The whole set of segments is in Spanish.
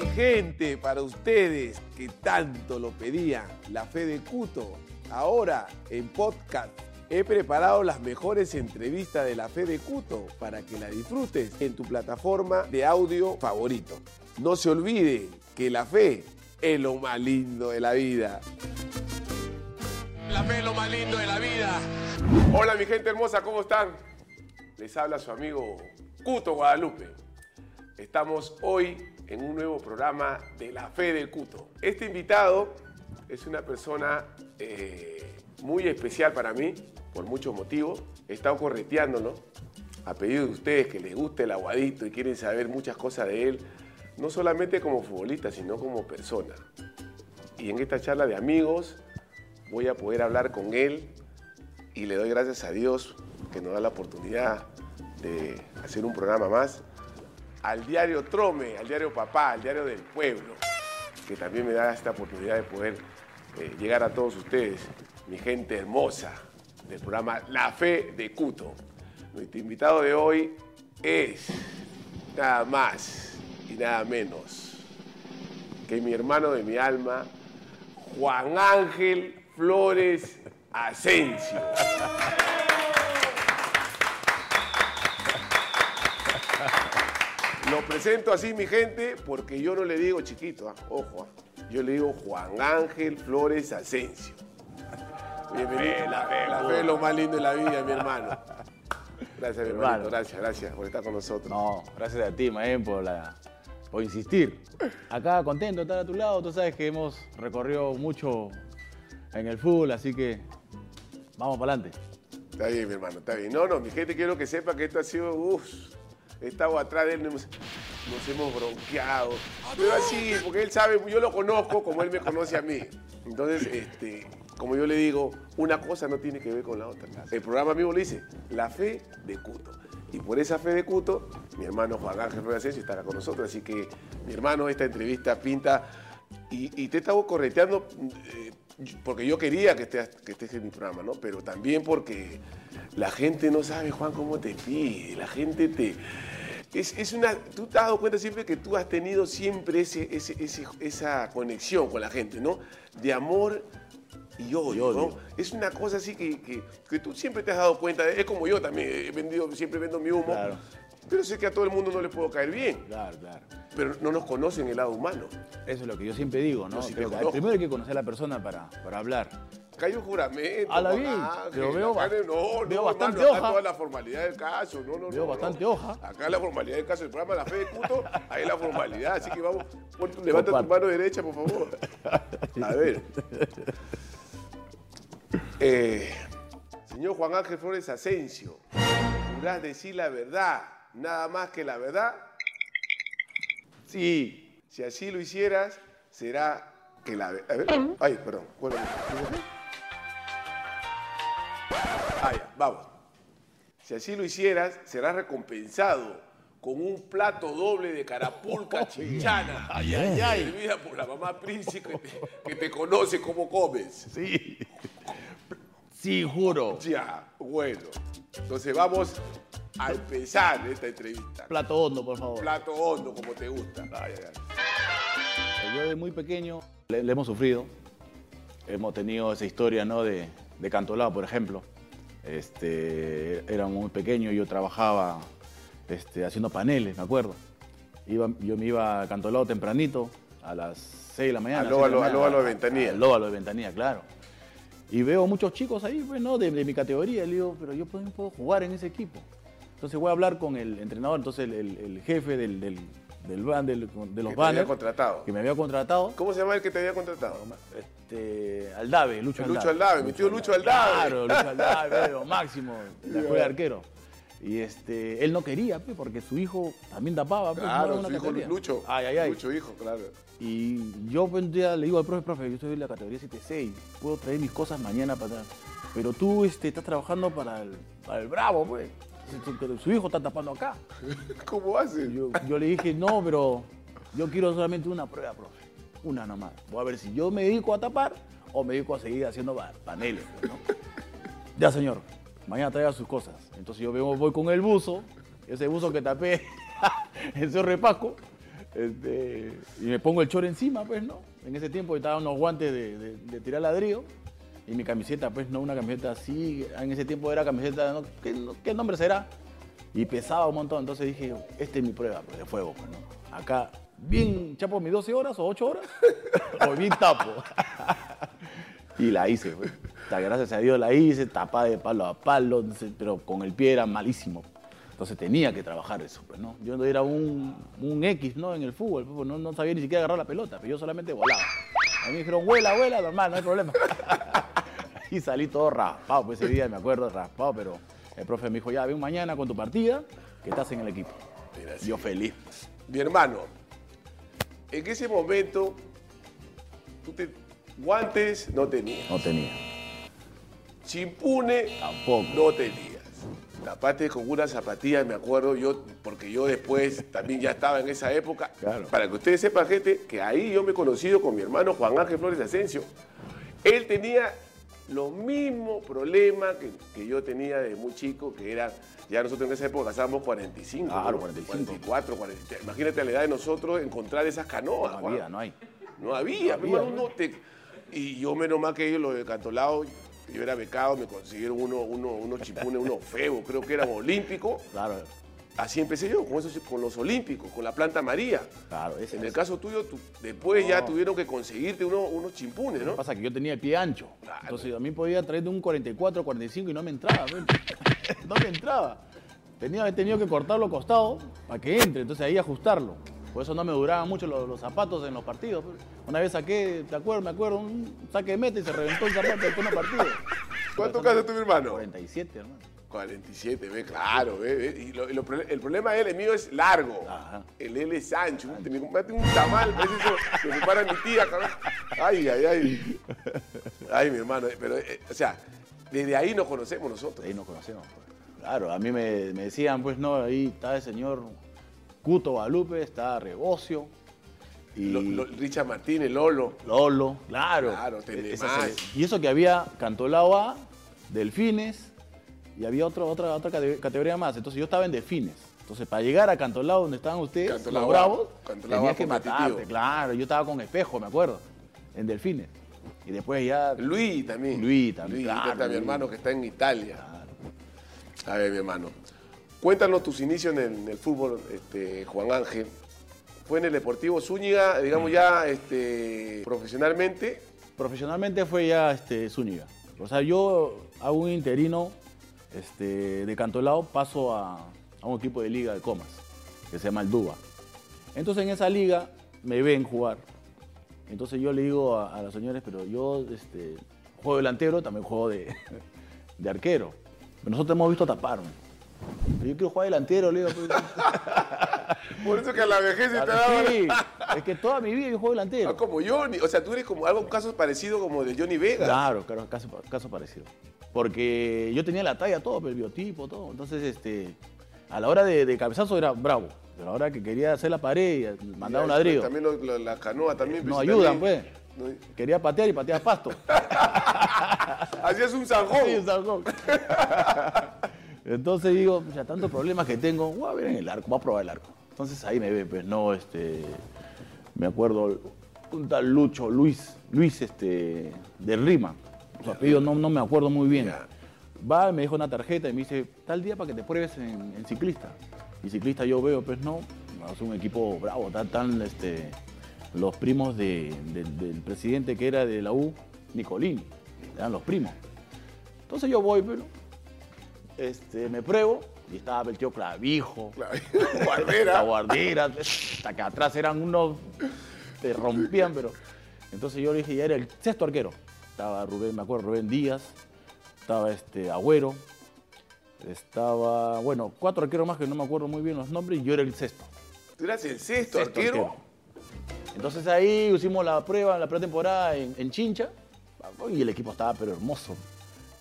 Mi gente, para ustedes que tanto lo pedían, la fe de Cuto, ahora en podcast. He preparado las mejores entrevistas de la fe de Cuto para que la disfrutes en tu plataforma de audio favorito. No se olvide que la fe es lo más lindo de la vida. La fe es lo más lindo de la vida. Hola mi gente hermosa, ¿cómo están? Les habla su amigo Cuto Guadalupe. Estamos hoy en un nuevo programa de La Fe del Cuto. Este invitado es una persona eh, muy especial para mí, por muchos motivos. He estado correteándolo a pedido de ustedes que les guste el aguadito y quieren saber muchas cosas de él, no solamente como futbolista, sino como persona. Y en esta charla de amigos voy a poder hablar con él y le doy gracias a Dios que nos da la oportunidad de hacer un programa más al diario Trome, al diario Papá, al diario del pueblo, que también me da esta oportunidad de poder eh, llegar a todos ustedes, mi gente hermosa del programa La Fe de Cuto. Nuestro invitado de hoy es nada más y nada menos que mi hermano de mi alma, Juan Ángel Flores Asensio. Lo presento así, mi gente, porque yo no le digo chiquito, ¿ah? ojo, ¿ah? yo le digo Juan Ángel Flores Asensio. Bienvenido, la fe, la fe es lo más lindo de la vida, mi hermano. Gracias, mi hermano, gracias, gracias por estar con nosotros. No, gracias a ti, Maén, por, la, por insistir. Acá contento de estar a tu lado, tú sabes que hemos recorrido mucho en el fútbol, así que vamos para adelante. Está bien, mi hermano, está bien. No, no, mi gente quiero que sepa que esto ha sido, he estado atrás de él, nos, nos hemos bronqueado. Pero así, porque él sabe, yo lo conozco como él me conoce a mí. Entonces, este, como yo le digo, una cosa no tiene que ver con la otra. El programa mismo le dice, la fe de Cuto. Y por esa fe de Cuto, mi hermano Juan Ángel Rueda Asensio está acá con nosotros. Así que, mi hermano, esta entrevista pinta. Y, y te he estado correteando eh, porque yo quería que estés, que estés en mi programa, ¿no? Pero también porque la gente no sabe, Juan, cómo te pide. La gente te. Es, es una, tú te has dado cuenta siempre que tú has tenido siempre ese, ese, ese- esa conexión con la gente, ¿no? De amor y odio, Y odio. ¿no? Es una cosa así que, que- que tú siempre te has dado cuenta. Es como yo también, he vendido, siempre vendo mi humo. Claro. Pero sé que a todo el mundo no le puedo caer bien. Claro, claro. Pero no nos conocen el lado humano. Eso es lo que yo siempre digo, ¿no? Yo sí te Creo que conozco. primero hay que conocer a la persona para, para hablar. Cayó juramento. A la Ángel, pero veo acá no, no, bastante hermano, acá hoja. toda la formalidad del caso. No, no, Veo no, bastante no. hoja. Acá la formalidad del caso del programa La Fe de Cuto, ahí la formalidad. Así que vamos, levanta tu mano derecha, por favor. A ver. Eh, señor Juan Ángel Flores Asensio, ¿jurás decir la verdad, nada más que la verdad? Sí, si así lo hicieras, será que la verdad. A ver, ay, perdón. vuelve. Ah, ya, vamos. Si así lo hicieras, serás recompensado con un plato doble de carapulca chinchana. Ay, ay, ay. Servida por la mamá príncipe que te conoce cómo comes. Sí. Sí, juro. Ya, bueno. Entonces vamos a empezar esta entrevista. Plato hondo, por favor. Plato hondo, como te gusta. Ay, ay, ay. Yo de muy pequeño le, le hemos sufrido. Hemos tenido esa historia, ¿no? De, de Cantolao, por ejemplo. Este, era muy pequeño, yo trabajaba este, haciendo paneles, me acuerdo. Iba, yo me iba a Cantolao tempranito, a las 6 de la mañana. Al de óvalo- óvalo de Ventanilla. Al óvalo de Ventanilla, claro. Y veo muchos chicos ahí, pues, ¿no? De, de mi categoría. Le digo, pero yo puedo, puedo jugar en ese equipo. Entonces voy a hablar con el entrenador, entonces el, el- el jefe del, del, del del- de los Que contratado. Que me había contratado. ¿Cómo se llama el que te había contratado? Este, Aldave, Lucho Aldave. Lucho Aldave, mi tío Lucho Aldave. Claro, Lucho Aldave, lo máximo, la escuela de arquero. Y este, él no quería, porque su hijo también tapaba. Claro, su hijo. Lucho. Ay, ay, ay. Lucho hijo, claro. Y yo pues, un día le digo al profe, profe, yo estoy en la categoría 7-6, puedo traer mis cosas mañana para atrás. Pero tú este, estás trabajando para el, para el Bravo, pues. Su- hijo está tapando acá. ¿Cómo hace? Yo, yo le dije, no, pero yo quiero solamente una prueba, profe. Una nomás. Voy a ver si yo me dedico a tapar o me dedico a seguir haciendo pa- paneles. pues, ¿no? Ya, señor. Mañana traiga sus cosas. Entonces yo vengo- voy con el buzo, ese buzo que tapé en Cerro Pasco, Este, y me pongo el chor encima, pues, ¿no? En ese tiempo estaba unos guantes de, de- de tirar ladrillo y mi camiseta, pues, no una camiseta así. En ese tiempo era camiseta. ¿Qué, nombre será? Y pesaba un montón. Entonces dije, esta es mi prueba pues, de fuego, pues, ¿no? Acá, bien chapo mis 12 horas o 8 horas, o bien tapo. y la hice, pues. Gracias a Dios la hice, tapada de palo a palo, pero con el pie era malísimo. Entonces tenía que trabajar eso, pues, ¿no? Yo era un, un X, ¿no? En el fútbol, pues, no, no sabía ni siquiera agarrar la pelota, pero yo solamente volaba. A mí me dijeron, vuela, vuela, normal, no hay problema. y salí todo raspado, pues ese día me acuerdo, raspado, pero el profe me dijo, ya, ven mañana con tu partida, que estás en el equipo. Mira, sí. Yo feliz. Mi hermano, en ese momento, tú te, guantes no tenías, No tenía, chimpune tampoco. no tenías. Tapaste con una zapatilla, me acuerdo yo, porque yo después también ya estaba en esa época. Claro. Para que ustedes sepan, gente, que ahí yo me he conocido con mi hermano Juan Ángel Flores Asensio. Él tenía los mismos problemas que, que yo tenía de muy chico, que era, ya nosotros en esa época casábamos 45, Claro, ¿no? 45. 44, 43. Imagínate la edad de nosotros encontrar esas canoas. No había, no hay. No había, no te- Y yo menos mal que ellos, los de Cantolao, yo era becado, me consiguieron uno, uno, unos chipunes, unos feos, creo que eran olímpicos. Claro, Así empecé yo, con, esos, con los olímpicos, con la planta María. claro. ese- En el caso tuyo, tú- después ya No. tuvieron que conseguirte uno- unos chimpunes, Lo que ¿no? pasa es que yo tenía el pie ancho. Claro. Entonces a mí podía traer de un 44, 45 y no me entraba. no me entraba. Tenía, tenido que cortarlo costado para que entre, entonces ahí ajustarlo. Por eso no me duraban mucho los, los zapatos en los partidos. Una vez saqué, ¿te acuerdas? Me acuerdo, un saque de meta y se reventó el zapato de un partido. ¿Cuánto casa tu hermano? 47, hermano. 47, ve, claro, ve, ve. Y lo- lo el problema de él, el mío es largo. Ajá. El él es ancho. Me compraste un tamal, parece eso que prepara mi tía, cabrón. Ay, ay, ay. Ay, mi hermano. Pero, eh, o sea, desde ahí nos conocemos nosotros. Ahí nos conocemos. pues. Claro, a mí me, me decían, pues no, ahí está el señor Cuto Guadalupe, está Rebocio. Y Lo- lo- Richard Martínez, Lolo. Lolo, claro. Claro. Esa sele- Y eso que había Cantolao A, Delfines, y había otro- otra, otra cate- categoría más. Entonces yo estaba en Delfines. Entonces para llegar a Cantolao, donde estaban ustedes, Cantolao los bravos, Cantolao tenías que matarte, claro. Yo estaba con espejo, me acuerdo, en Delfines. Y después ya... Luis también. Luis también, Luis, claro, está mi hermano que está en Italia. A ver, mi hermano. Cuéntanos tus inicios en el, en el fútbol, este, Juan Ángel. Fue en el Deportivo Zúñiga, digamos ya este, profesionalmente. Profesionalmente fue ya este, Zúñiga. O sea, yo hago un interino este, de Cantolao, paso a, a un equipo de liga de comas, que se llama el Duba. Entonces en esa liga me ven jugar. Entonces yo le digo a, a los señores, pero yo este, juego delantero, también juego de, de arquero. Nosotros hemos visto taparme. Yo quiero jugar delantero, le digo. pues. Por eso que a la vejez se te daba... Sí, es que toda mi vida yo juego delantero. Ah, como Johnny. O sea, tú eres como algo, un caso parecido como de Johnny Vega. Claro, claro, caso, caso parecido. Porque yo tenía la talla, todo, el biotipo, todo. Entonces, este, a la hora de, de cabezazo era bravo. Pero a la hora que quería hacer la pared y mandar un ladrillo, También lo- lo- la canoa también. no pues, ayudan, pues. No- Quería patear y patear pasto. Hacías un zanjón. Sí, Salcón. Entonces digo, ya tantos problemas que tengo, voy a ver en el arco, voy a probar el arco. Entonces ahí me ve, pues no, este, me acuerdo, un tal Lucho, Luis, Luis, este, de Rima, su apellido no, no me acuerdo muy bien. Va, me deja una tarjeta y me dice, tal día para que te pruebes en, en ciclista. Y ciclista yo veo, pues no, es un equipo bravo, tan, tan, este, los primos de- del- del presidente que era de la U, Nicolini, eran los primos. Entonces yo voy, pero este, me pruebo y estaba el tío Clavijo, Claro. la Guardera. guardera, hasta que atrás eran unos, te rompían, pero... Entonces yo le dije, ya era el sexto arquero. Estaba Rubén, me acuerdo, Rubén Díaz, estaba este Agüero, estaba, bueno, cuatro arqueros más que no me acuerdo muy bien los nombres y yo era el sexto. Tú eras el sexto, Sexto arquero. Entonces ahí hicimos la prueba, la pretemporada en, en Chincha y el equipo estaba pero hermoso.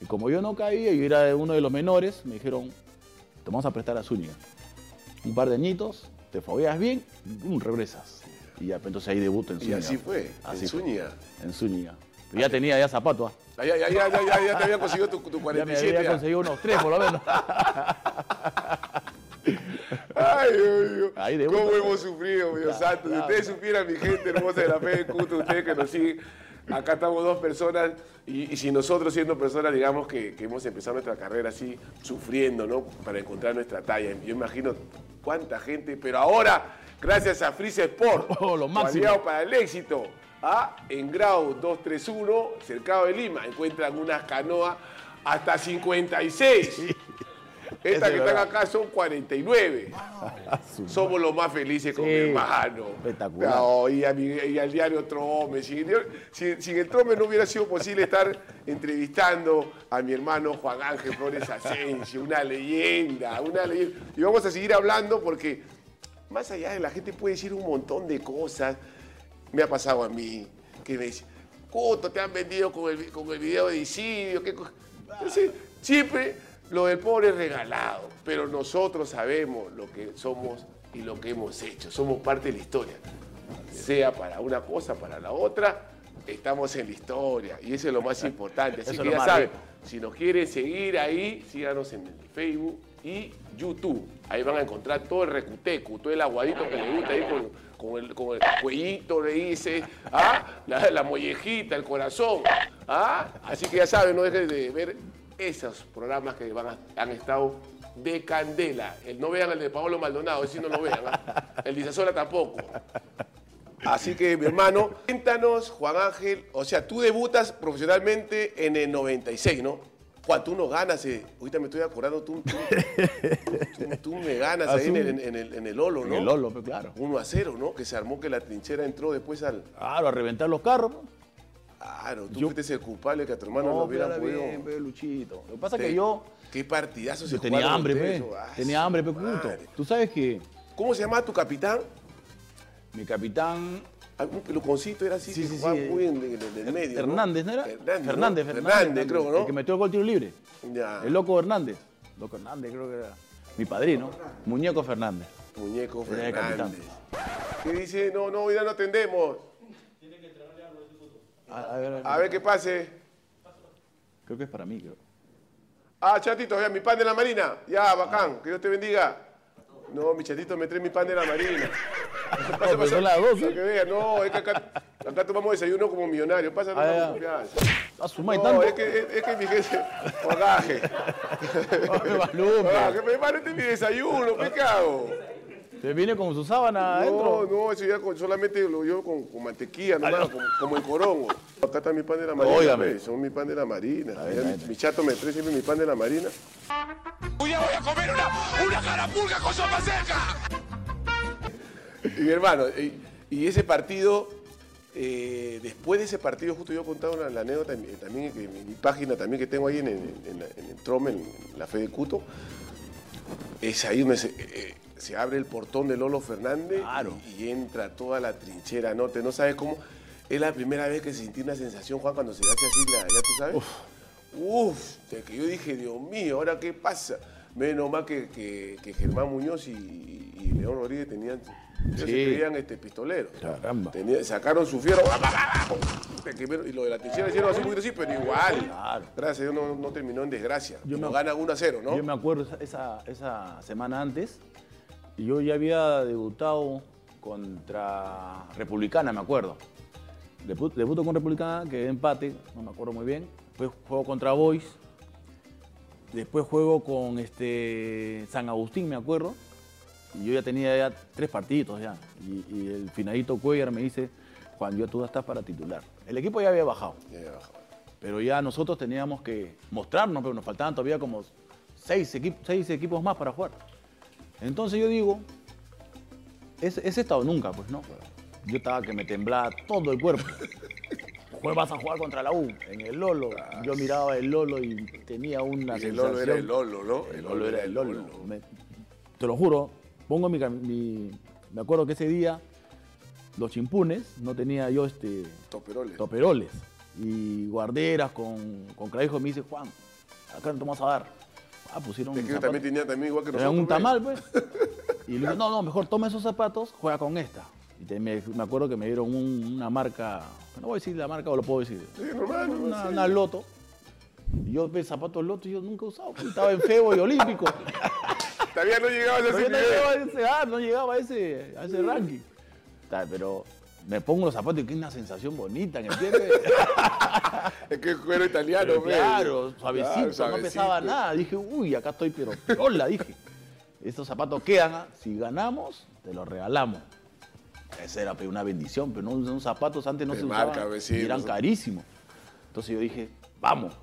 Y como yo no caía, yo era uno de los menores, me dijeron, te vamos a prestar a Zúñiga. Un par de añitos, te fogueas bien, y regresas. Y ya, entonces ahí debuto en Y Zúñiga. así fue, Así en fue, Zúñiga. En Zúñiga. Pero ya tenía ya zapatos. ¿ah? Ah, Ya, ya, ya, ya, ya, ya te había conseguido tu, tu Ya me 47. había ya. conseguido unos tres por lo menos. Ay, Dios mío. ¿Cómo hemos sufrido, Dios Claro, santo? Si claro. ustedes supieran, mi gente hermosa de la fe de Cuto, ustedes que nos siguen, acá estamos dos personas, y, y si nosotros siendo personas, digamos, que, que hemos empezado nuestra carrera así, sufriendo, ¿no? Para encontrar nuestra talla. Yo imagino cuánta gente, pero ahora, gracias a Freeze Sport, Oh, lo máximo. para el éxito, ¿ah? en Grau 231, cercado de Lima, encuentran unas canoas hasta 56. Estas que están acá son 49. Somos los más felices con Sí, mi hermano. espectacular. No, y, a mi- y al diario Trome. Sin, el- sin- sin el Trome no hubiera sido posible estar entrevistando a mi hermano Juan Ángel Flores Asensio, una leyenda, una leyenda. Y vamos a seguir hablando porque más allá de la gente puede decir un montón de cosas. Me ha pasado a mí, que me dice, Coto, te han vendido con el, con el video de Isidio. ¿qué co-?" Entonces, siempre lo del pobre es regalado, pero nosotros sabemos lo que somos y lo que hemos hecho. Somos parte de la historia. Sea para una cosa, para la otra, estamos en la historia. Y eso es lo más importante. Así Eso que ya saben, si nos quieren seguir ahí, síganos en el Facebook y YouTube. Ahí van a encontrar todo el recuteco, todo el aguadito que les gusta ahí con, con el, con el cuellito, le dice, ¿ah? la, la mollejita, el corazón. ¿ah? Así que ya saben, no dejen de ver esos programas que van a- han estado de candela. El, no vean el de Paolo Maldonado, ese no lo vean. ¿ah? El de Isasola tampoco. Así que, mi hermano, cuéntanos, Juan Ángel, o sea, tú debutas profesionalmente en el 96, ¿no? Juan, tú no ganas, eh. ahorita me estoy acordando, tú, tú, tú- tú me ganas ahí en el, en, el, en el Lolo, ¿no? En el Lolo, pues, claro. 1 a 0, ¿no? Que se armó que la trinchera entró después al... Claro, a reventar los carros. pues. Claro, tú Yo- fuiste el culpable que a tu hermano no, No, hubiera podido... bien, pe, Luchito. Lo que pasa es que yo, Qué partidazo se yo tenía hambre, pe. ah, Tenía hambre, pe, puto. Tú sabes que ¿Cómo se llama tu capitán? mi capitán Algún peluconcito era así, Sí, que sí, jugaba sí. muy en, en- en el medio. Hernández, ¿no era? Fernández, ¿no? Fernández, Fernández, creo, ¿no? El que metió el gol tiro libre. Ya. El loco Hernández. Loco Hernández, creo que era. Mi padrino. Muñeco Fernández. Muñeco Era el capitán. Fernández. Que dice, no, no, hoy ya no atendemos. A, a ver, A ver qué pase. Creo que es para mí, creo. Ah, chatito, ya, mi pan de la marina. Ya, bacán, que Dios te bendiga. No, mi chatito me trae mi pan de la marina. No, las 12. que vea, no, es que acá, acá tomamos desayuno como millonario. Pasa, no Ah, confianza. A su madre No, tanto. es que, es, es que mi gente, bagaje. Bagaje, me parece este mi desayuno, pecado. Te viene con su sábana No, adentro. no, eso ya con- solamente lo llevo con, con mantequilla, nomás, como, como en corongo. Acá está mi pan de la marina, Óigame. pues, son mi pan de la marina. mi, chato me trae siempre mi pan de la marina. Hoy día voy a comer una, una carapulga con sopa seca. Y mi hermano, y, y ese partido, eh, después de ese partido, justo yo contaba una, la anécdota en mi- también, que en mi, página también que tengo ahí en, el- en en el Trome, en, la Fe de Cuto, es ahí donde se, eh, se abre el portón de Lolo Fernández Claro. y, y entra toda la trinchera, ¿no? Te no sabes cómo. Es la primera vez que sentí una sensación, Juan, cuando se hace así, la, ya tú sabes. Uf, de que yo dije, Dios mío, ¿ahora qué pasa? Menos mal que, que- que Germán Muñoz y, y León Rodríguez tenían, ellos se creían este, pistoleros. Caramba. Tenía- sacaron su fierro, ¡ah, y lo de la trinchera hicieron así poquito así, pero igual. Claro. Gracias a Dios no, no terminó en desgracia. Yo me- nos gana 1 a 0, ¿no? Yo me acuerdo esa, esa, semana antes, yo ya había debutado contra Republicana, me acuerdo. Debu- Debuto con Republicana, que empate, no me acuerdo muy bien. Después juego contra Boys. Después juego con este San Agustín, me acuerdo. Y yo ya tenía ya tres partidos ya. Y, y el finadito Cuellar me dice, Juan, yo tú estás para titular. El equipo ya había bajado. Ya, ya bajó. Pero ya nosotros teníamos que mostrarnos, pero nos faltaban todavía como seis, equip- seis equipos más para jugar. Entonces yo digo, ese, ese estado nunca, pues no. Yo estaba que me temblaba todo el cuerpo. Pues vas a jugar contra la U, en el Lolo. Yo miraba el Lolo y tenía una Y el sensación. Lolo era el Lolo, ¿no? El Lolo era el Lolo. Me- te lo juro, pongo mi, mi- Me acuerdo que ese día, los chimpunes, no tenía yo este Toperoles. toperoles y guarderas con, con clavijo me dice, Juan, acá no te vamos a dar. Ah, pusieron Es que yo también tenía también igual que Era nosotros. un tamal, pues. Y le digo, no, no, mejor toma esos zapatos, juega con esta. Y te- me, me acuerdo que me dieron un- una marca, no voy a decir la marca o lo puedo decir, Sí, normal, una, loto. Y yo ve zapatos loto y yo nunca he usado, pues, estaba en febo y olímpico. Todavía no llegabas a ese no llegaba a ese, ah, no llegaba a ese, a ese ranking. Ta, Pero me pongo los zapatos y que es una sensación bonita, ¿me entiendes? Es que es cuero italiano, Pero pues. claro, suavecito, Claro, no pesaba nada. Dije, uy, acá estoy, pero hola, dije. Estos zapatos quedan, ah, si ganamos, te los regalamos. Esa era pues, una bendición, pero no, unos zapatos antes no se marca, usaban pues, sí, y eran carísimos. Entonces yo dije, vamos.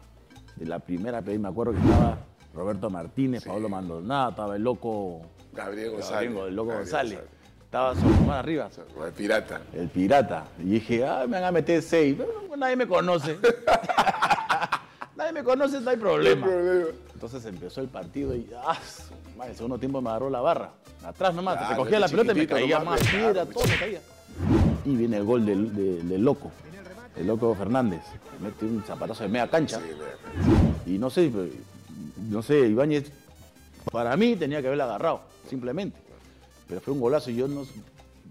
De la primera vez me acuerdo que estaba Roberto Martínez, Pablo Maldonado, estaba el loco Gabriel González. Gabriel, el loco Gabriel González. Estaba Solomón arriba, El pirata. el pirata. Y dije, ah, me van a meter seis. Pero nadie me conoce. nadie me conoce, no hay problema. problema. Entonces empezó el partido y ah, su el segundo tiempo me agarró la barra. Atrás nomás, Claro, te cogía la pelota y me caía más piedra, todo me caía. Y viene el gol del, de- del loco, el loco Fernández. Mete un zapatazo de media cancha. Sí, me- Y no sé, no sé, Ibáñez, para mí tenía que haberla agarrado, simplemente. Pero fue un golazo y yo no.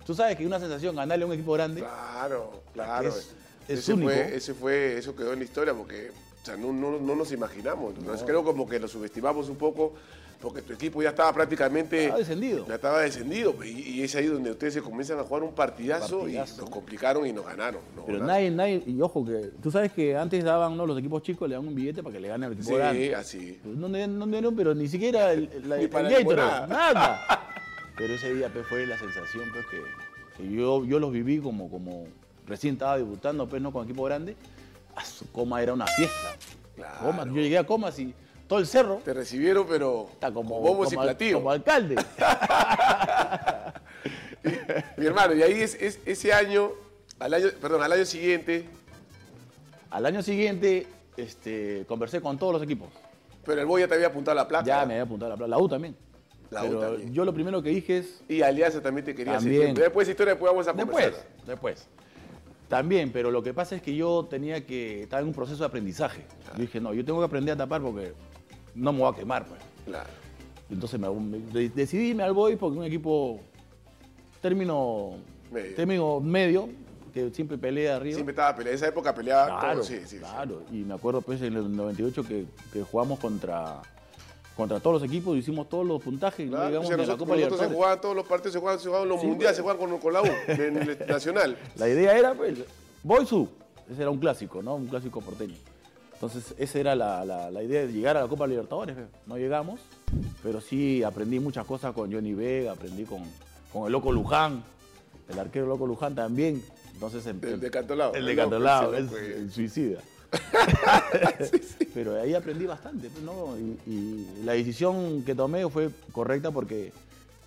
Tú sabes que una sensación ganarle a un equipo grande. Claro, claro. Es- es ese único. Fue, ese fue, eso quedó en la historia porque o sea, no, no- no nos imaginamos. Entonces, creo como que lo subestimamos un poco porque tu equipo ya estaba prácticamente. Estaba descendido. Ya estaba descendido. Y, y es ahí donde ustedes se comienzan a jugar un partidazo, Partidazo. y nos complicaron y nos ganaron. nos Pero ganaron. nadie, nadie, y ojo que, tú sabes que antes daban, ¿no? Los equipos chicos le dan un billete para que le gane al equipo Sí, grande. así. Pues No, no, no dieron, pero ni siquiera el, el, Ni el para la Gatorade, limonada. nada. Pero ese día pues, fue la sensación pues, que, que yo, yo los viví como, como recién estaba debutando pues, ¿no? con equipo grande. A su coma era una fiesta. Claro. Comas, yo llegué a Comas y todo el cerro Te recibieron, pero está como, bombos como al- platillos. como alcalde. Mi hermano, y ahí es, es- ese año, al año, perdón, al año siguiente, Al año siguiente este, conversé con todos los equipos. pero el Boya te había apuntado la placa. Ya me había apuntado la, plata. la U también. La Pero yo lo primero que dije es, Y Alianza también te quería También. Después historia después vamos a Después, conversar. después. También, pero lo que pasa es que yo tenía que estar en un proceso de aprendizaje. Yo dije, no, yo tengo que aprender a tapar porque no me voy a quemar, pues. Claro. Entonces me, me- de- decidí irme al Boys porque un equipo término Medio. término medio que siempre pelea arriba. Siempre estaba peleando. En esa época peleaba claro, todo. Sí, sí, sí. claro. Y me acuerdo pues en el 98 que, que jugamos contra contra todos los equipos, hicimos todos los puntajes no Claro, llegamos o sea, ni a la Copa nosotros se jugaban todos los partidos, se jugaban, se jugaban los Sí, mundiales, se jugaban con, con la U, en el nacional. La idea era, pues, Boysu. Ese era un clásico, ¿no? Un clásico porteño. Entonces, esa era la, la- la idea de llegar a la Copa Libertadores. pues. No llegamos, pero sí aprendí muchas cosas con Johnny Vega, aprendí con, con el Loco Luján, el arquero Loco Luján también. Entonces, El de Cantolao. El de El Cantolao, ese es loco, el suicida. Pero ahí aprendí bastante, pues, ¿no? Y, y la decisión que tomé fue correcta porque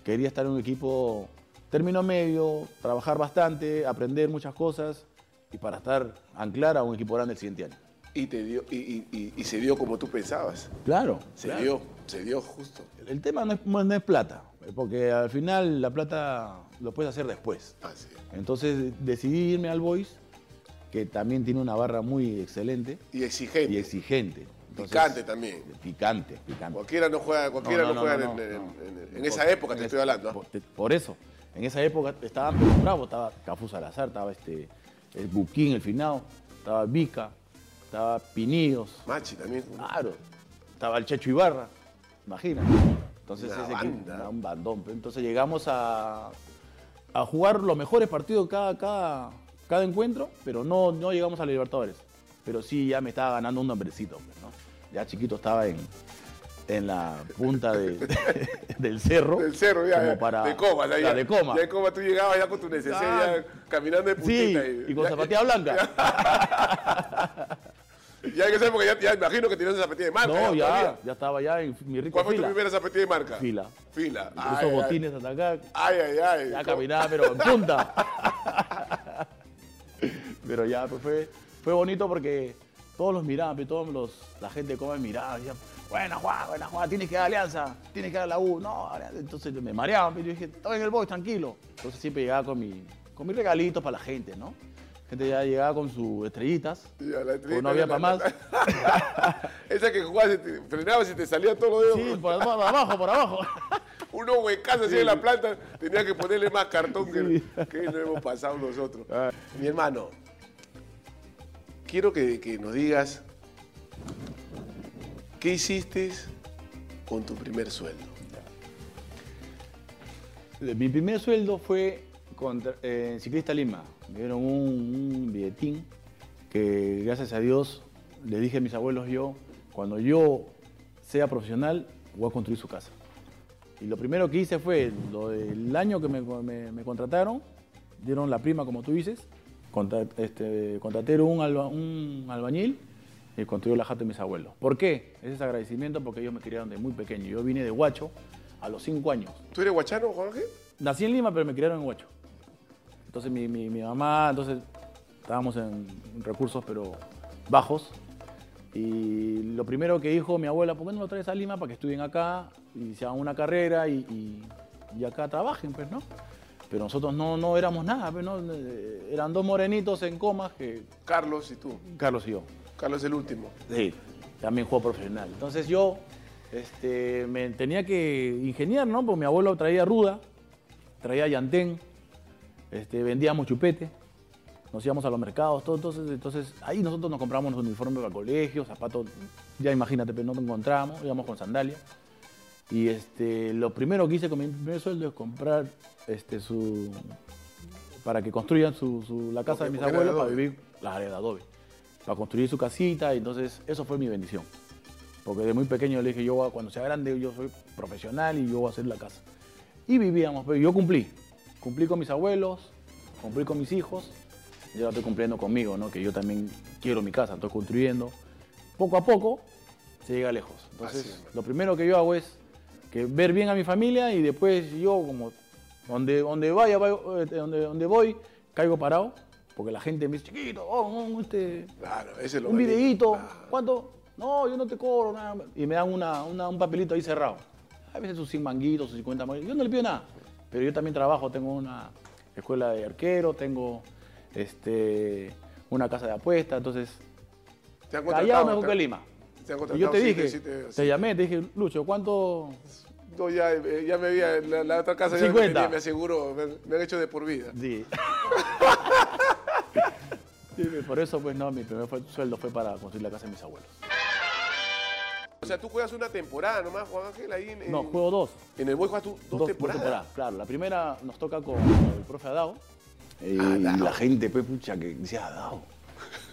quería estar en un equipo término medio, trabajar bastante, aprender muchas cosas y para estar anclar a un equipo grande el siguiente año. Y, te dio, y, y- y- se dio como tú pensabas. Claro. Se dio, se dio justo. El tema no es, no es plata, porque al final la plata lo puedes hacer después. Así. Entonces decidí irme al Boys, que también tiene una barra muy excelente Y exigente. y exigente. Entonces, Picante también. Picante, picante. Cualquiera no juega, cualquiera no, juega en, en- en- en esa época, te estoy hablando. Por, te- por eso, en esa época estaban pero bravos, estaba Cafú Salazar, estaba este, el Buquín, el Finao, estaba Vica, estaba Pinillos, Machi también. claro, estaba el Checho Ibarra, imagina. Entonces Una ese banda. era un bandón. Entonces llegamos a, a jugar los mejores partidos cada, cada, cada encuentro, pero no, no llegamos a la Libertadores. Pero sí ya me estaba ganando un nombrecito, pues, ¿no? Ya chiquito estaba en, en la punta de- del cerro. Del cerro, ya. como para- de coma, ya, ya, de coma. Ya de coma tú llegabas ya con tu necesidad, ya caminando de Sí, puntita. y con ya- zapatilla blanca. Ya en esa época ya, ya imagino que tenías zapatilla de marca. No, ya, ya estaba ya en mi rica ¿Cuál fue tu primera zapatilla de marca? Fila. Fila. Con esos ay. botines hasta acá. Ay, ay, ay. Ya ¿Cómo? caminaba, pero en punta. pero ya, pues fue, fue bonito porque todos los miraban, pues, todos los, la gente me miraba, decían, buena Juan, buena Juan, tienes que dar alianza, tienes que dar la U. No, entonces me mareaban, pero yo dije, estoy en el boy, tranquilo. Entonces siempre llegaba con, mi, con mis regalitos para la gente, ¿no? Gente ya llegaba con sus estrellitas. Ya, la Porque no había para más. Esa que jugabas, te frenabas y te salían todos los dedos. Sí, por abajo, por abajo, por abajo. Uno huecazo así en la planta, tenía que ponerle más cartón que, que no hemos pasado nosotros. Ah. Mi hermano, quiero que, que nos digas qué hiciste con tu primer sueldo. Mi primer sueldo fue eh, en Ciclista Lima. Me dieron un, un billetín que, gracias a Dios, le dije a mis abuelos yo, cuando yo sea profesional, voy a construir su casa. Y lo primero que hice fue, lo del año que me, me- me contrataron, dieron la prima, como tú dices, contra- este, contraté un, alba- un albañil y construyó la jata de mis abuelos. ¿Por qué? Ese es agradecimiento porque ellos me criaron de muy pequeño. Yo vine de Huacho a los 5 años. ¿Tú eres guachano, Juan Ángel? Nací en Lima, pero me criaron en Huacho. Entonces mi, mi- mi mamá, entonces estábamos en recursos pero bajos. Y lo primero que dijo mi abuela, ¿por qué no lo traes a Lima para que estudien acá y se hagan una carrera y, y- y acá trabajen, pues, ¿no? Pero nosotros no, no éramos nada, ¿no? Eh, Eran dos morenitos en comas que Carlos y tú. Carlos y yo. Carlos es el último. Sí, también juego profesional. Entonces yo este, me tenía que ingeniar, ¿no? Porque mi abuelo traía ruda, traía llantén, este, vendíamos chupete, nos íbamos a los mercados, todo. Entonces, entonces ahí nosotros nos compramos los uniformes para colegio, zapatos, ya imagínate, pero no nos encontramos, íbamos con sandalias. Y este, lo primero que hice con mi primer sueldo es comprar este, su, para que construyan su, su- la casa Porque- de mis abuelos para vivir la área de adobe, para construir su casita. Y entonces eso fue mi bendición. Porque de muy pequeño le dije, yo cuando sea grande yo soy profesional y yo voy a hacer la casa. Y vivíamos, pero yo cumplí. Cumplí con mis abuelos, cumplí con mis hijos. Y ahora estoy cumpliendo conmigo, ¿no? Que yo también quiero mi casa, estoy construyendo. Poco a poco se llega lejos. Entonces, lo primero que yo hago es que ver bien a mi familia y después yo como donde, donde vaya, eh, donde, donde voy, caigo parado. Porque la gente me dice, chiquito, oh, no, este, Claro, ese lo un bonito. videíto, Claro. ¿cuánto? No, yo no te cobro nada. Y me dan una, una- un papelito ahí cerrado. A veces sus 100 manguitos, sus 50 manguitos. Yo no le pido nada. Pero yo también trabajo, tengo una escuela de arquero, tengo este, una casa de apuestas, entonces callado mejor que Lima. Te han Y yo te dije, te- llamé, te dije, Lucho, ¿cuánto? No, ya, eh, ya me había, la, la otra casa ya me 50. me aseguro, me, me han hecho de por vida. Sí. Sí, por eso, pues no, mi primer sueldo fue para construir la casa de mis abuelos. O sea, tú juegas una temporada nomás, Juan Ángel, ahí en, No, juego dos. en el Boy juegas tú dos, temporadas. Claro, la primera nos toca con el profe Adao. Y Adao. la gente, pues, pucha, que decía Adao.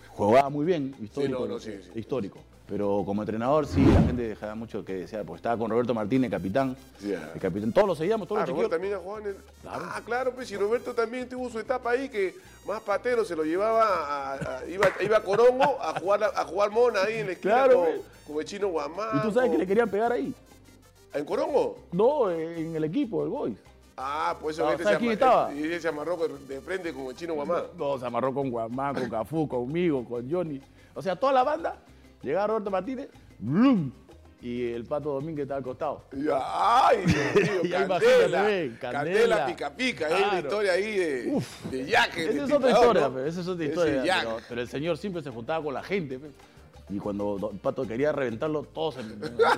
Jugaba muy bien, histórico. no, no, sí, sí. histórico. Pero como entrenador, sí, la gente dejaba mucho que desear, porque estaba con Roberto Martínez, capitán. Sí, ah. El capitán, todos lo seguíamos, todos Ah, los Roberto también ha jugado en el... Claro. Ah, claro, pues y Roberto también tuvo su etapa ahí que más patero se lo llevaba a, a- iba, iba a Corongo a jugar a jugar mona ahí en la esquina Claro, con, con el chino Guamán. Y tú sabes que le querían pegar ahí. ¿En Corongo? No, en el equipo, el Boys. Ah, pues eso Ah, este ¿sabes se quién ama- estaba? Y él se amarró de frente con el chino Guamán. No, se amarró con Guamán, con Cafú, conmigo, con Johnny. O sea, toda la banda. Llegaba Roberto Martínez, ¡blum! y el Pato Domínguez estaba al costado. Y, ay, Dios mío, Candela, ven, Candela, pica pica, hay una Claro. historia ahí de, de Jack. Esa es otra historia, ¿no? pero esa es otra historia. Pero, pero el señor siempre se juntaba con la gente. pe. Y cuando Don Pato quería reventarlo, todos se...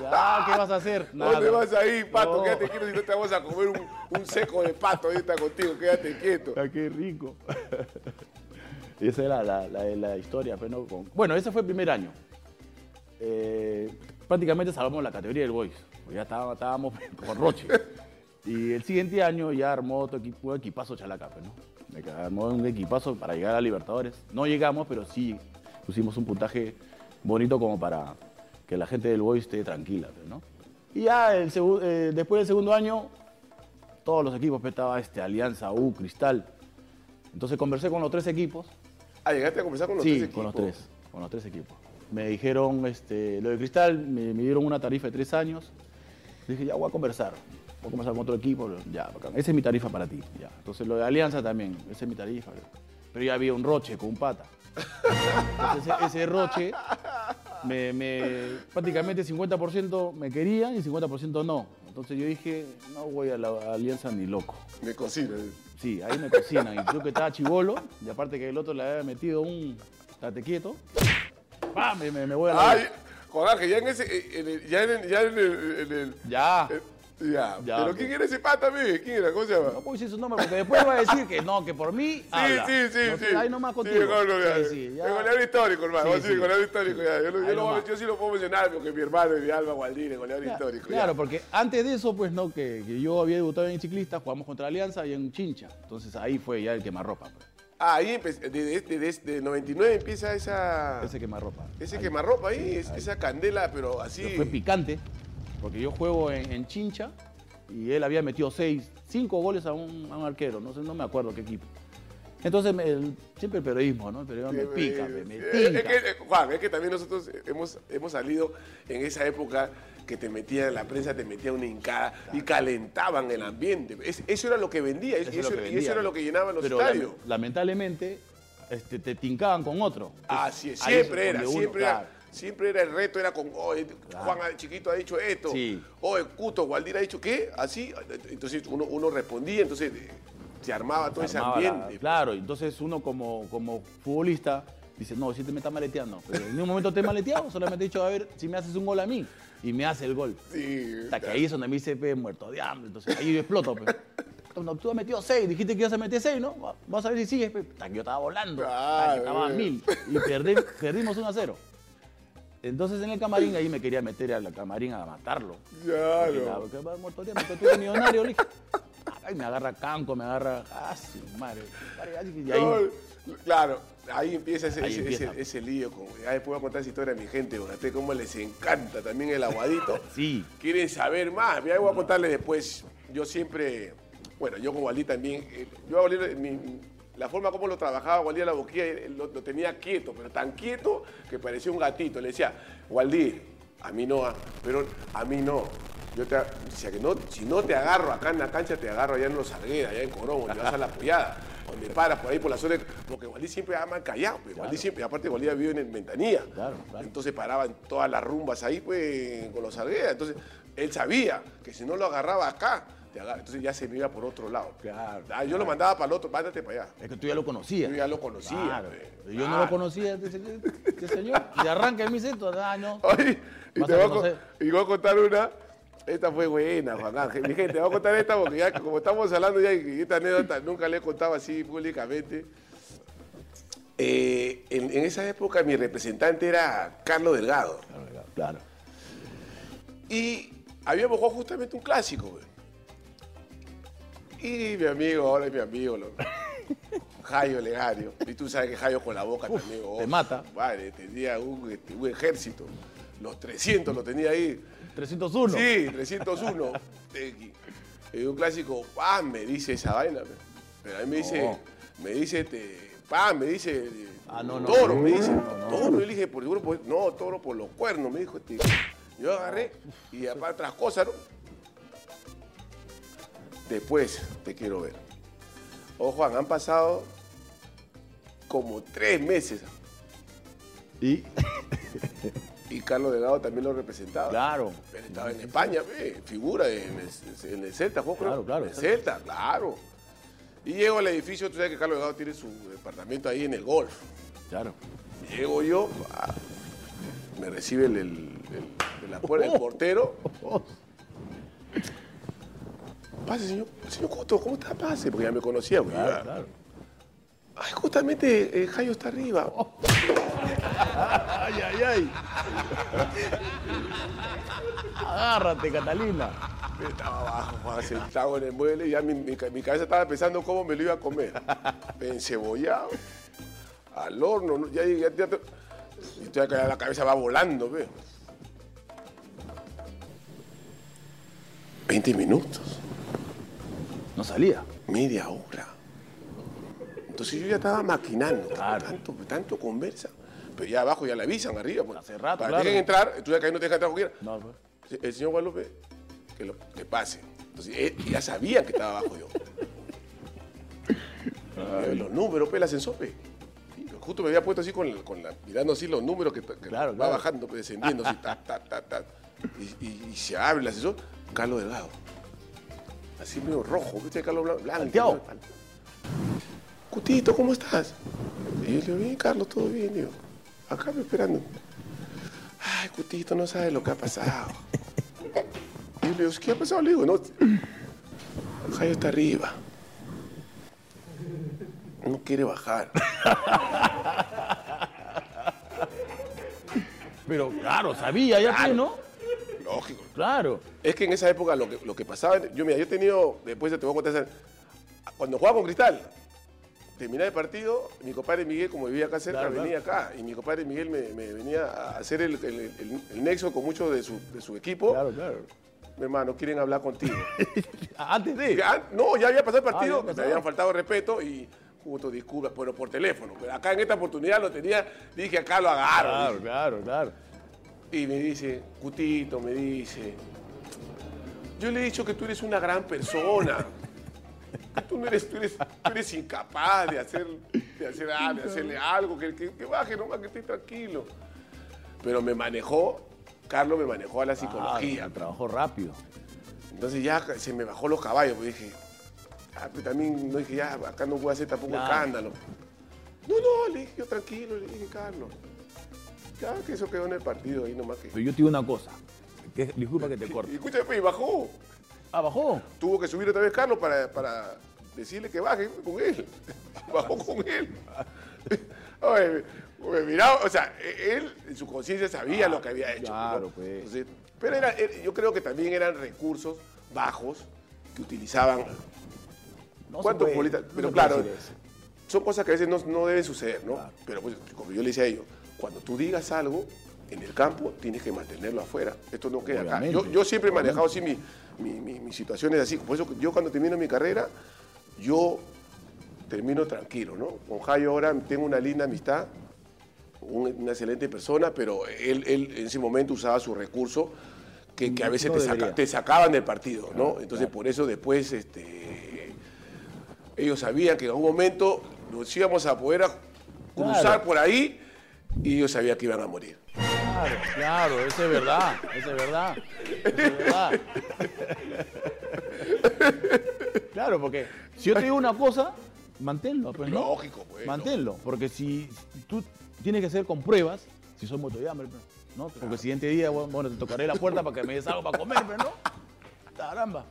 Ah, ¿qué vas a hacer? ¿Dónde vas a ir, pato? No. Quédate quieto si no te vamos a comer un, un seco de pato. Ahí está contigo, quédate quieto. Ah, qué rico. Esa era la, la- la historia. pues, ¿no? Con- Bueno, ese fue el primer año. Eh, prácticamente salvamos la categoría del Boys. Ya estaba- estábamos con Roche. Y el siguiente año ya armó otro equipo, un equipazo Chalaca, pues, ¿no? Armó un equipazo para llegar a Libertadores. No llegamos, pero sí pusimos un puntaje bonito como para que la gente del Boys esté tranquila, pues, ¿no? Y ya el eh, después del segundo año, todos los equipos, pues, estaba este, Alianza, U, Cristal. Entonces conversé con los tres equipos. Ah, llegaste a conversar con los sí, tres con los equipos. tres, con los tres equipos. Me dijeron, este, lo de Cristal, me, me dieron una tarifa de tres años. Dije, ya voy a conversar. Voy a conversar con otro equipo. Ya, bacán. Esa es mi tarifa para ti. Ya. Entonces lo de Alianza también, esa es mi tarifa. Pero ya había un roche con un pata. Entonces ese, ese roche, me, me- prácticamente 50% me querían y 50% no. Entonces yo dije, no voy a la Alianza ni loco. Me cocina. Sí, ahí me cocinan. Y yo que estaba chivolo, y aparte que el otro le había metido un tate quieto, ¡pam! Me, me- me voy a la. Ay, Juan Ángel, ya en ese, en el, ya en el, ya en el, en el- Ya. eh, Ya, Ya, pero. ¿quién era ese pata, ve? ¿Quién era? ¿Cómo se llama? No puedo decir su nombre porque después va a decir que no, que por mí. Sí, habla. sí, sí, No sí. Ahí nomás Sí, contigo. mejor no, ya. Sí, sí, ya. El goleador histórico, hermano. Sí, sí. el goleador histórico, ya. Yo, lo sí lo puedo mencionar porque mi hermano es de Alba Gualdín, el goleador histórico. Claro, ya. porque antes de eso, pues no, que, que yo había debutado en ciclista, jugamos contra Alianza y en Chincha. Entonces ahí fue ya el quemarropa. Pues. Ah, ahí desde, desde, desde 99 empieza esa, Ese quemarropa. ese Ahí. quemarropa ahí, es- esa candela, pero así. Pero Fue picante, porque yo juego en, en Chincha y él había metido seis, cinco goles a un, a un arquero, no sé, no me acuerdo qué equipo. Entonces, el- siempre el periodismo, ¿no? El periodismo me pica, me, me Es tinca. que, eh, Juan, es que también nosotros hemos, hemos salido en esa época que te metía, la prensa te metía una hincada y calentaban el ambiente. Es- eso era lo que vendía, Eso y es eso, lo que y eso vendía, era lo que llenaban los Pero estadios. lame- lamentablemente, este, te tincaban con otro. Así es, siempre era, uno, siempre claro. era. Siempre era el reto, era con, oh, Juan el chiquito ha dicho esto, Sí. o el Cuto, Waldir ha dicho qué, así, entonces uno, uno respondía, entonces eh, se armaba todo ese Armaba ambiente. claro, entonces uno como, como futbolista dice, no, si te me está maleteando. Pero en ningún momento te he maleteado, solamente he dicho, a ver, si me haces un gol a mí. Y me hace el gol. Sí, Hasta que ahí es donde me dice, pe, muerto de hambre. Entonces ahí yo exploto, pe. Cuando tú has metido seis, dijiste que ibas a meter seis, ¿no? Va- Vamos a ver si sigues, pe. Hasta que yo estaba volando. hasta que estaba a mil. Y perdí- perdimos 1 a 0. Entonces en el camarín ahí me quería meter al camarín a matarlo. Claro. Porque va muerto de hambre, tú eres millonario, le dije. Ay, me agarra canco, me agarra. Ah, sí, madre. Y ahí, claro, ahí empieza ese, Ahí ese, empieza. ese- ese lío. Ya después voy a contar esa historia a mi gente, fíjate cómo les encanta también el aguadito. Sí. Quieren saber más. Mira, voy a contarles después. Yo siempre, bueno, yo con Waldí también, eh, yo a Waldí, mi- la forma como lo trabajaba Waldí a la boquilla, lo, lo tenía quieto, pero tan quieto que parecía un gatito. Le decía, Waldí, a mí no, pero a mí no. Yo te, decía que no, si no te agarro acá en la cancha, te agarro allá en los Salgueras, allá en Corón, donde vas a la apoyada, donde paras por ahí por la zona, de- porque Waldí siempre ama callado, pues, Waldí siempre, aparte Waldí vive en Ventanilla. Claro, claro. Entonces paraban todas las rumbas ahí, pues, con los Salgueras. Entonces, él sabía que si no lo agarraba acá, entonces ya se me iba por otro lado. Claro, Ah, yo lo mandaba para el otro, mándate para allá. Es que tú ya lo conocías. Yo ya lo conocía, Claro. Pero Yo no Claro. lo conocía, este, este señor. Y arranca en mi centro. Ah, no. Oye, y, te voy a, y voy a contar una. Esta fue buena, Juan Ángel. Mi gente, voy a contar esta porque ya, como estamos hablando ya, y esta anécdota nunca le he contado así públicamente. Eh, en, en esa época mi representante era Carlos Delgado. Claro, claro. Y habíamos jugado justamente un clásico, güey. Y mi amigo, ahora es mi amigo, lo- Jairo Legario. Y tú sabes que Jairo con la boca también. oh, te mata. Vale, tenía un, este, un ejército. Los 300 lo tenía ahí. 301. Sí, 301. Eh, un clásico, ¡pam! Me dice esa vaina. pe. Pero a mí me dice, No. me dice, este, ¡pam! Me dice, Ah, no, no. toro, me dice. Toro, yo dije, por seguro, pues, no, toro por los cuernos, me dijo este. Yo agarré y aparte otras cosas, ¿no? Después te quiero ver. Oh, Juan, han pasado como tres meses Y, y Carlos Delgado también lo representaba. claro. Él estaba en España, ve, figura en el, en el Celta, jugó. Claro, claro, En el. Celta, claro. Y llego al edificio, tú sabes que Carlos Delgado tiene su departamento ahí en el golf. Claro. Llego yo, ah, me recibe el, el- el- de la puerta el portero. Pase, señor, señor Coto, ¿cómo está? Pase, porque ya me conocía. Claro, claro. Ay, justamente eh, Jairo está arriba. Ay, ay, ay. Agárrate, Catalina. Estaba abajo, sentado en el mueble y ya mi, mi ca- mi cabeza estaba pensando cómo me lo iba a comer. Encebollado, al horno, ¿no? ya, ya, ya, ya la cabeza va volando, ve. 20 minutos, No salía. media hora. Entonces yo ya estaba maquinando, Claro. tanto, tanto conversa. Pero ya abajo ya la avisan arriba. Pues. Hace rato, Para claro. que entrar, tú ya que ahí no te dejan entrar cualquiera. No, pues. El señor Guadalupe, que, lo, que pase. Entonces, él ya sabía que estaba abajo yo. Los números, pelas en sope. Sí, Justo me había puesto así con, la- con la, mirando así los números que, que Claro, va claro. bajando, pues, descendiendo, así, ta, ta, ta, ta. Y, y- y se abre el asesor, Carlos Delgado. Así medio rojo, ¿viste? Carlos Blanco. blanco. Cutito, ¿cómo estás? Y yo le digo, bien, Carlos, todo bien, digo. Acá me esperando. Ay, Cutito, no sabe lo que ha pasado. Y yo le digo, ¿qué ha pasado? Le digo, no, Jairo está arriba. No quiere bajar. Pero claro, sabía ya que, ¿no? Lógico. Claro. Es que en esa época lo que, lo que pasaba, yo mira, yo he tenido, después te voy a contar, esa- cuando jugaba con Cristal, terminaba el partido, mi compadre Miguel, como vivía acá cerca, Claro, venía acá, y mi compadre Miguel me, me venía a hacer el, el- el- el nexo con muchos de su, de su equipo. Claro, claro. Mi hermano, quieren hablar contigo. Antes de. Ya, no, ya había pasado el partido, Ah, ya me habían faltado respeto y justo disculpas, pero por teléfono. Pero acá en esta oportunidad lo tenía, dije acá lo agarro. Claro, dije. claro, claro. Y me dice, Cutito, me dice, yo le he dicho que tú eres una gran persona. Tú no eres, tú eres, tú eres incapaz de hacer, de hacer, a- de hacerle algo, que, que, que baje nomás, que esté tranquilo. Pero me manejó, Carlos me manejó a la psicología. Claro, trabajó rápido. Entonces ya se me bajó los caballos, pues dije, ah, pero también no dije, ya, acá no voy a hacer tampoco Claro. escándalo. No, no, le dije yo tranquilo, le dije, Carlos. Ya que eso quedó en el partido ahí nomás que. Pero yo te digo una cosa. que- disculpa que te corte. escúchame, pues, y bajó. Ah, bajó. Tuvo que subir otra vez Carlos para, para decirle que baje con él. Bajó con él. Oye, o sea, él en su conciencia sabía lo que había hecho. claro, ¿no? pues. Entonces, pero era, yo creo que también eran recursos bajos que utilizaban. No ¿Cuántos futbolistas? no Pero claro, son cosas que a veces no, no deben suceder, ¿no? Claro. Pero pues, como yo le decía a ellos, cuando tú digas algo en el campo, tienes que mantenerlo afuera. Esto no queda acá. Obviamente, Yo, yo siempre he manejado así mi- mi- mi- mis situaciones así. Por eso yo cuando termino mi carrera, yo termino tranquilo, ¿no? Con Jairo ahora tengo una linda amistad, un- una excelente persona, pero él, él en ese momento usaba su recurso que, que a veces No te, saca- debería. te sacaban del partido, ¿no? Entonces por eso después este, ellos sabían que en algún momento nos íbamos a poder a cruzar Claro. por ahí y ellos sabían que iban a morir. Claro, claro, eso es verdad, eso es verdad, eso es verdad. Claro, porque si yo te digo una cosa, manténlo, pues no. Lógico, pues, Manténlo, porque si tú tienes que hacer con pruebas, si soy muerto de hambre, pues, ¿no? Porque el siguiente día, bueno, te tocaré la puerta para que me des algo para comer, pues, ¿no? Caramba.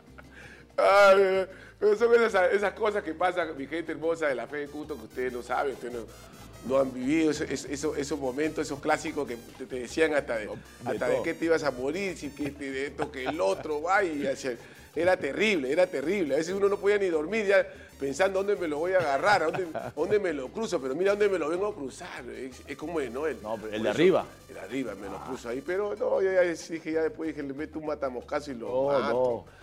Ay, pero son esas, esas cosas que pasan, mi gente hermosa de la fe de culto, que ustedes no saben, ustedes no, no han vivido eso- eso- eso- esos momentos, esos clásicos que te, te decían hasta, de, hasta de qué te ibas a morir, si que te- de esto, que el otro, vaya, era terrible, era terrible. A veces uno no podía ni dormir ya pensando dónde me lo voy a agarrar, a dónde, me lo cruzo, pero mira dónde me lo vengo a cruzar. Es, es como el, ¿no? El, No, el de eso, arriba. Ah. El de arriba me lo puso ahí, pero no, yo ya dije, ya después dije, le meto un matamoscazo y lo Oh, mato. no.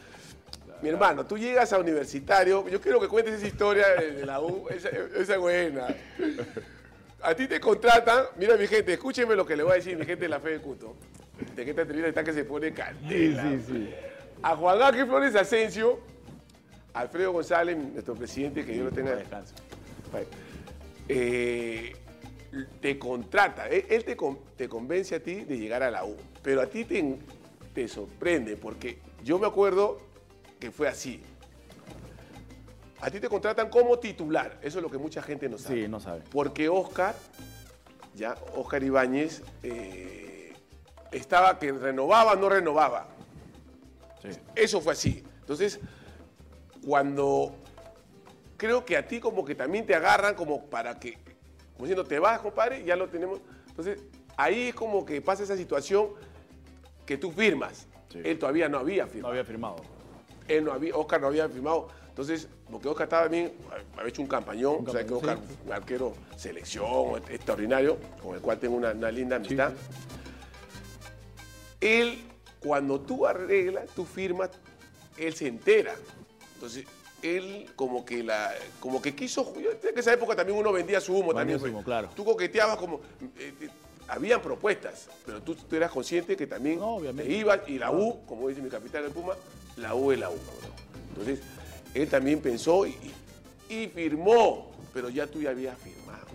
Mi hermano, tú llegas a universitario, yo quiero que cuentes esa historia de de la U, esa, esa es buena. A ti te contratan, mira mi gente, escúcheme lo que le voy a decir mi gente de la fe de Cuto, de que esta entrevista está que se pone candela. Sí, sí. A Juan Ángel Flores Asensio, Alfredo González, nuestro presidente, que yo lo tenga Descansa. eh, te contrata, él, él te, con- te convence a ti de llegar a la U, pero a ti te, te sorprende, porque yo me acuerdo que fue así. A ti te contratan como titular, eso es lo que mucha gente no sabe. Sí, no sabe. Porque Oscar, ya, Oscar Ibáñez, eh, estaba que renovaba, no renovaba. Sí. Eso fue así. Entonces, cuando creo que a ti como que también te agarran como para que, como diciendo, te vas, compadre, ya lo tenemos. Entonces, ahí es como que pasa esa situación que tú firmas. Sí. Él todavía no había No firmado. había firmado. Él no había, Oscar no había firmado. Entonces, porque Oscar estaba bien, había hecho un campañón, Un o sea que Oscar, sí. un arquero selección extraordinario, con el cual tengo una, una linda amistad. Él, cuando tú arreglas, tú firmas, él se entera. Entonces, él como que la, como que quiso, en esa época también uno vendía su humo Vendía también. pues. claro. Tú coqueteabas como, eh, eh, habían propuestas, pero tú, tú eras consciente que también No, te ibas y la U, como dice mi capitán del Puma, la U es la U. cabrón. Entonces, él también pensó y, firmó, pero ya tú ya habías firmado.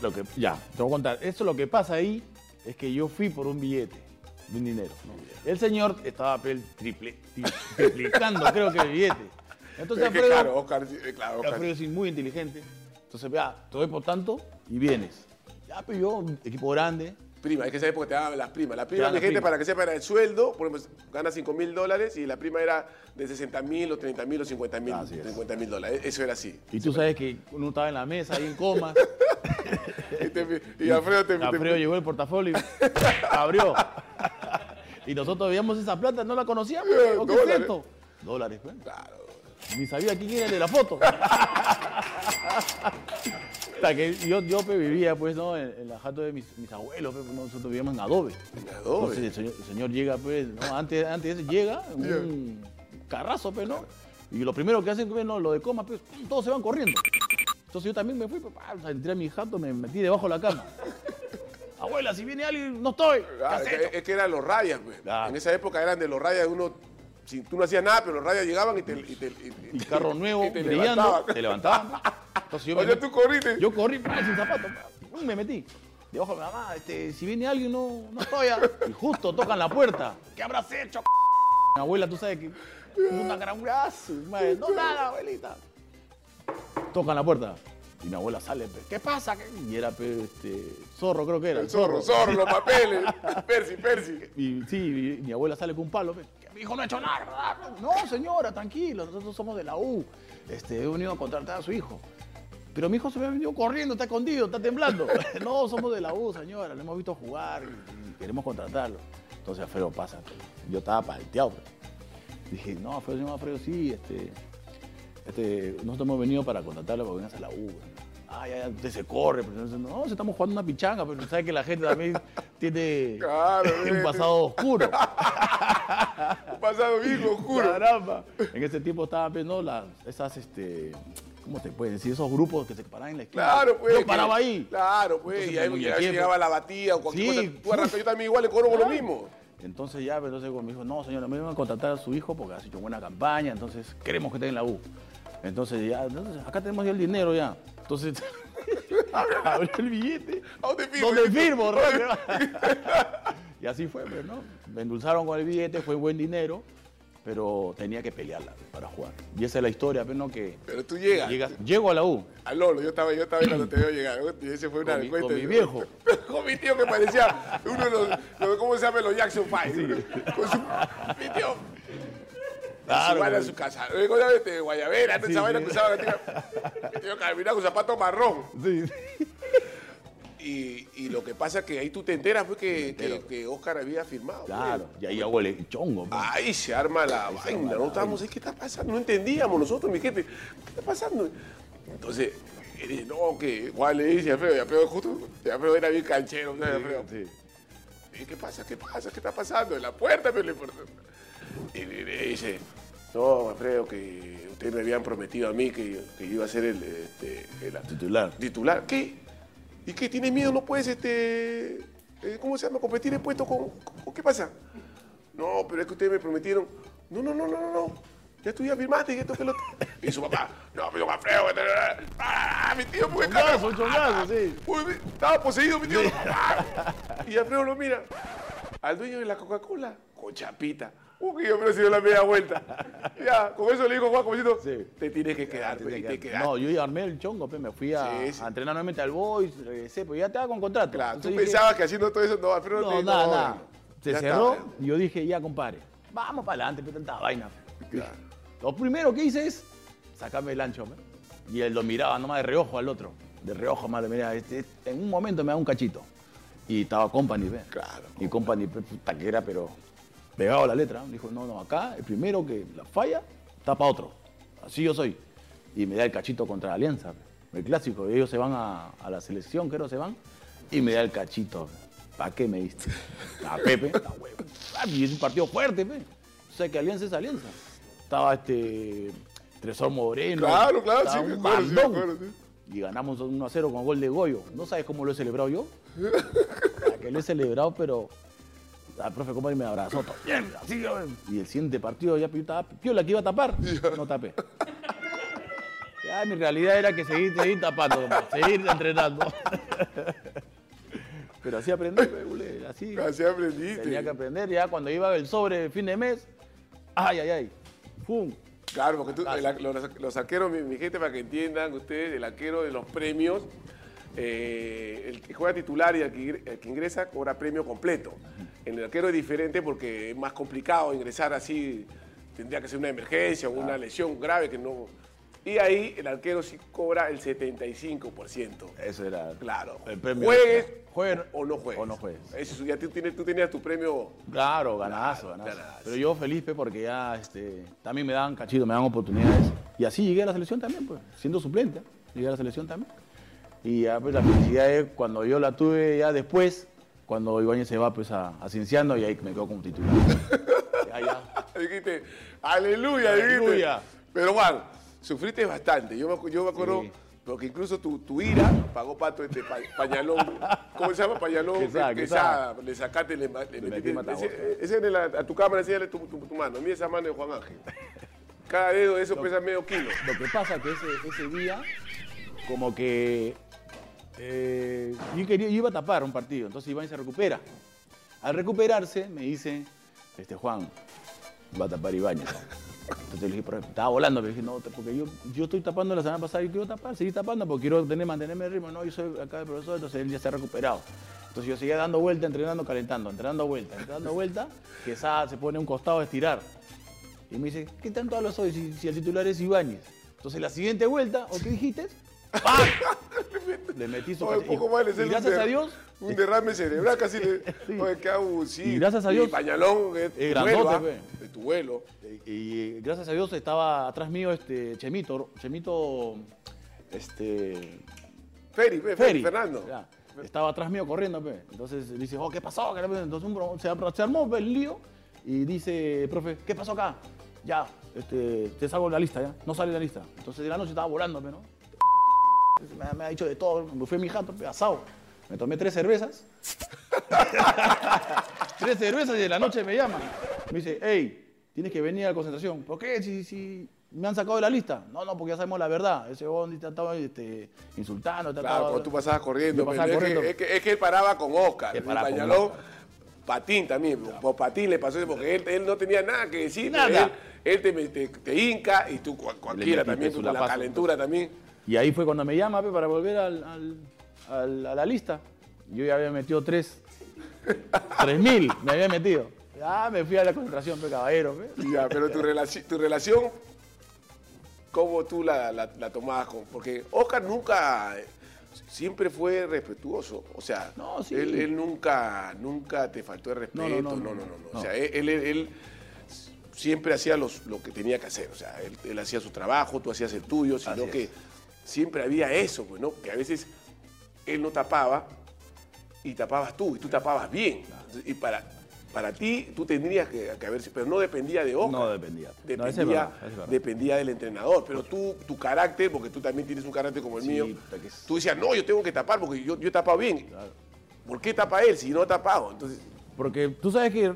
Lo que, ya, te voy a contar. Eso lo que pasa ahí es que yo fui por un billete, de un dinero. ¿no? El señor estaba triple, tri- triplicando, creo que el billete. Entonces Alfredo, claro, Oscar, eh, claro, Oscar. Alfredo es muy inteligente. Entonces, vea, te doy por tanto y vienes. Ya, pero yo, equipo grande, Prima, es que esa época te daban las primas. La prima, gente, para que sepa, era el sueldo, por ejemplo, gana 5 mil dólares y la prima era de 60 mil o 30 mil o 50 mil Así es. 50 mil dólares. Eso era así. Y tú sabes que uno estaba en la mesa ahí en coma. Y, te- y Alfredo te, te- Alfredo llegó el portafolio, abrió. Y nosotros veíamos esa plata, no la conocíamos. ¿O ¿Qué es esto? Dólares, pues. Claro. Ni sabía quién era el de la foto. Hasta que yo, yo pues, vivía pues, ¿no? en, en la jato de mis, mis abuelos, pues, nosotros vivíamos en adobe. En adobe. Entonces el señor, el señor llega, pues, ¿no? antes, antes llega, un carrazo, pues, ¿no? Y lo primero que hacen, pues, ¿no? lo de coma, pues, todos se van corriendo. Entonces yo también me fui, pues, pa, entré a mi jato, me metí debajo de la cama. Abuela, si viene alguien, no estoy. ¿Qué Ah, es, que, es que eran los rayas, pues. Claro. En esa época eran de los rayas, uno, si tú no hacías nada, pero los rayas llegaban y te... Y, te, y- Y carro nuevo, te brillando, levantaban. te levantaban. Entonces yo met- tú corriste. Yo corrí pa, sin zapatos, me metí. Debajo de mi mamá, este, si viene alguien, no, no estoy. ah. Y justo tocan la puerta. ¿Qué habrás hecho? c-? Mi abuela, tú sabes que. Una gran brazo, madre. No, nada, abuelita. Tocan la puerta. Y mi abuela sale, ¿qué pasa? Y era, este, zorro, creo que era. El zorro, zorro, los papeles. Percy, Percy. Y sí, mi, mi abuela sale con un palo. pe, mi hijo no ha hecho nada. No, señora, tranquilo, nosotros somos de la U. Este, he venido a contratar a su hijo. Pero mi hijo se me ha venido corriendo, está escondido, está temblando. no, somos de la U, señora, lo hemos visto jugar y, y queremos contratarlo. Entonces Alfredo pasa. Yo estaba palteado. pe. Dije, no, Alfredo, señor Alfredo, sí, este, este, nosotros hemos venido para contratarlo para que vengas a la U. Ah, ya, ya, se corre. Pero no, estamos jugando una pichanga, pero sabe que la gente también tiene Claro, un ve. pasado oscuro. Un pasado bien oscuro. Caramba. En ese tiempo estaban viendo las, esas, este, ¿cómo te puedes decir? Esos grupos que se paraban en la esquina. Claro, pues. Yo paraba ahí. Claro, pues. Entonces, y ahí me y llegaba pues. la batida o cualquier Sí. cosa. Tú arrancas, yo también igual le cobro por lo mismo. Entonces ya, pues, entonces con mi hijo, no señora, me van a contratar a su hijo porque has hecho buena campaña, entonces queremos que esté en la U. Entonces ya, entonces, acá tenemos ya el dinero ya. Entonces, abrió el billete. ¿A dónde firmo? ¿Dónde firmo? Y así fue, pues, ¿no? Me endulzaron con el billete, fue buen dinero, pero tenía que pelearla pues, para jugar. Y esa es la historia, pues, ¿no? Que Pero tú llegas. llegas- llego a la U. A Lolo, yo estaba, yo estaba cuando te veo llegar. Y ese fue una Con mi- con mi viejo. con mi tío que parecía uno de los, los- ¿cómo se llama? Los Jackson Five. Con su, mi tío. Claro, en pues. su casa. Eh, ¿cómo se llama? Este, Guayabera, antes esa vaina que caminaba con zapato marrón. Sí. Y, y lo que pasa es que ahí tú te enteras fue que, que, que Oscar había firmado. Claro, pues. y ahí hago el chongo. pues. Ahí se arma la vaina, arma ¿no? la Estábamos ¿qué está pasando? No entendíamos nosotros, mi gente, ¿qué está pasando? Entonces, él dice, no, que Juan le dice a Alfredo, y Alfredo justo, y Alfredo era bien canchero, ¿sabes, Alfredo? Sí. ¿Y ¿Qué pasa? ¿Qué pasa? ¿Qué está pasando? En la puerta, pero le importa. Y le le dice, no, Alfredo, que ustedes me habían prometido a mí que, que yo iba a ser el, este, el Titular. titular. ¿Qué? ¿Y qué? ¿Tienes miedo? ¿No puedes, este, eh, cómo se llama, competir en puesto con, con- ¿Qué pasa? No, pero es que ustedes me prometieron. No, no, no, no, no, no. Ya tú ya firmaste y esto que lo... Y su papá, no, pero Alfredo, que te- ¡Ah, mi tío, pues, Chongazo, chongazo, sí. Mi- estaba poseído mi tío. ¡Ah! Y Alfredo lo mira. Al dueño de la Coca-Cola, con chapita. Uy, yo me se dio la media vuelta. Ya, con eso le dijo Juan, como diciendo, Sí. te tienes que quedar, pues, y te quedaste. No, yo ya armé el chongo, me fui a, Sí, sí. a entrenar nuevamente al Boys, regresé, pues ya estaba con contrato. Claro, tú dije, pensabas que haciendo todo eso, no, Alfredo No, te nada, no, nada. Se ya cerró está. y yo dije, ya, compadre, vamos para adelante, pues tanta vaina. Claro. Lo primero que hice es sacarme el ancho, pues. Y él lo miraba nomás de reojo al otro. De reojo, madre, mira, este, este, en un momento me da un cachito. Y estaba Company, ¿ves? Claro, Y Company, puta que era, pero pegado a la letra. Dijo, no, no, acá el primero que la falla, tapa otro. Así yo soy. Y me da el cachito contra Alianza. pues. El clásico, ellos se van a, a la selección, creo, se van. Y me da el cachito. ¿Para qué me diste? A Pepe. A huevo. Ah, Y es un partido fuerte, pe. O sea que Alianza es Alianza. Estaba este Tresor Moreno. Claro, claro, sí, me un sí, me sí. Y ganamos 1 a 0 con gol de Goyo. ¿No sabes cómo lo he celebrado yo? Que lo he celebrado, pero al profe Company me abrazó todo. Bien, así, bien. Y el siguiente partido ya estaba piola que iba a tapar. No tapé. Ya mi realidad era que seguir, seguir tapando, seguir entrenando. Pero así aprendí, así. Así aprendiste. Tenía que aprender ya cuando iba el sobre fin de mes. Ay, ay, ay. ¡Pum! Claro, porque tú, el- los, los arqueros, mi, mi gente, para que entiendan ustedes, el arquero de los premios eh, el que juega titular y el que, ingre- el que ingresa cobra premio completo. En el arquero es diferente porque es más complicado ingresar así, tendría que ser una emergencia o una lesión grave que no... Y ahí el arquero sí cobra el 75%. Eso era. Claro. El premio. Juegues Jueguen o no juegues. O no juegues. Eso, ya tú, tienes, tú tenías tu premio Claro, ganazo, Claro, ganazo. ganazo. Pero yo feliz pe, porque ya este, también me daban cachito, me daban oportunidades. Y así llegué a la selección también, pues, siendo suplente. Llegué a la selección también. Y ya, pues, la felicidad es cuando yo la tuve ya después, cuando Ibáñez se va pues, a, a Cienciano y ahí me quedo como titular. ya, ya. Dijiste, aleluya, dijiste. Aleluya. Pero Juan, sufriste bastante. Yo me, yo me acuerdo, Sí. porque incluso tu, tu ira pagó pato este pa- pañalón. ¿Cómo se llama? Pañalón. Quesada, que- quesada. Le sacaste, le, le Le metiste. ese, ese en la- a tu cámara, enséñale tu, tu, tu mano. Mira esa mano de Juan Ángel. Cada dedo de eso pesa medio kilo. Lo que pasa que ese, ese día, como que eh, yo, quería, yo iba a tapar un partido, entonces Iván se recupera. Al recuperarse, me dice, este Juan, va a tapar Ibáñez. Entonces le dije, "Pero estaba volando, pero dije, no, porque yo, yo estoy tapando la semana pasada y quiero tapar, seguir tapando porque quiero tener, mantenerme el ritmo. No, yo soy acá el profesor, entonces él ya se ha recuperado. Entonces yo seguía dando vuelta, entrenando, calentando, entrenando vuelta, entrenando vuelta, que se pone un costado a estirar. Y me dice, ¿qué tanto hablas hoy si, si el titular es Ibáñez? Entonces la siguiente vuelta, ¿o qué dijiste? ¡Pam! Le metí su Oye, poco más le y, y gracias a Dios, Un derrame cerebral casi le. Sí. Oye, qué abusivo. Y gracias a Dios- Pañalón es tu vuelo, grandote, ¿ah? pe. De tu vuelo. y, y gracias a Dios estaba atrás mío este Chemito, Chemito, este, Feri, pe, Feri, Feri. Fernando. Ya, estaba atrás mío corriendo, pe. Entonces le dice, oh, ¿qué pasó? Entonces un bro- se, se armó pe, el lío y dice, profe, ¿qué pasó acá? Ya, este, te salgo de la lista, ya. No sale de la lista. Entonces de la noche estaba volando, pe, ¿no? Me, me ha dicho de todo, me fui a mi jato, pe, asado. Me tomé tres cervezas. tres cervezas y de la noche me llama. Me dice, hey, tienes que venir a la concentración. ¿Por qué? Si, si me han sacado de la lista. No, no, porque ya sabemos la verdad. Ese huevón te estaba este, insultando. te Claro, cuando tú pasabas corriendo. Yo pe, pasaba es, corriendo. Que, es, que, es que él paraba con Oscar. Que y paraba con Pañalón, Oscar. patín también. Por patín le pasó eso porque él, él no tenía nada que decir. pero Nada. Él, él te, te, te hinca y tú cual- cualquiera metiste también, su tú con la lapazo, calentura también. Y ahí fue cuando me llama para volver al- al- al- a la lista. Yo ya había metido tres. Tres mil me había metido. Ya me fui a la concentración, pe, caballero. pe. Ya, pero tu, relaci- tu relación, ¿cómo tú la, la, la tomabas? con- Porque Oscar nunca, siempre fue respetuoso. O sea, No, sí. él, él nunca, nunca te faltó el respeto. No, No, no, no, no, no. no, O sea, él, él- él siempre hacía los- lo que tenía que hacer. O sea, él, hacía su trabajo, tú hacías el tuyo, sino Así es. Siempre había eso, pues, ¿no? Que a veces él no tapaba y tapabas tú, y tú tapabas bien. Y para, para ti, tú tendrías que, que haber, pero no dependía de Oscar. No dependía. No, Dependía, eso es verdad, eso es verdad. dependía del entrenador. Pero tú, tu carácter, porque tú también tienes un carácter como el Sí, mío, es- tú decías, no, yo tengo que tapar porque yo, yo he tapado bien. Claro. ¿Por qué tapa él si no ha tapado? Entonces, Porque tú sabes que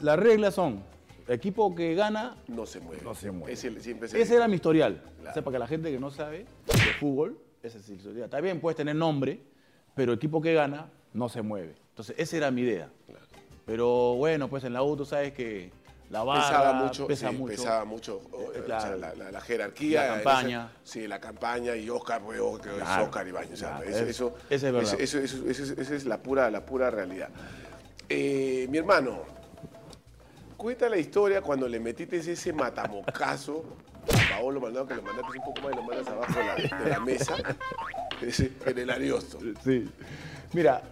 las reglas son, equipo que gana, no se mueve. No se mueve. Es el- siempre se- ese era mi historial. Claro. O sea, para que la gente que no sabe de fútbol, ese es el historial. Está bien, puedes tener nombre, pero equipo que gana no se mueve. Entonces, esa era mi idea. Pero bueno, pues en la U tú sabes que la barra pesaba mucho, pesa sí, mucho. pesaba mucho Eh, o claro. sea, la, la- la jerarquía. La campaña. sí, la campaña y Oscar, pues, Oscar, es Claro, Oscar Ibáñez. o sea, claro, eso, es- eso, ese es verdad. esa es la pura, la pura realidad. Eh, mi hermano, cuenta la historia cuando le metiste ese matamocazo a Paolo Maldonado, que lo mandaste un poco más y lo mandas abajo de la, de la mesa, ese, en el Ariosto. Sí. Mira,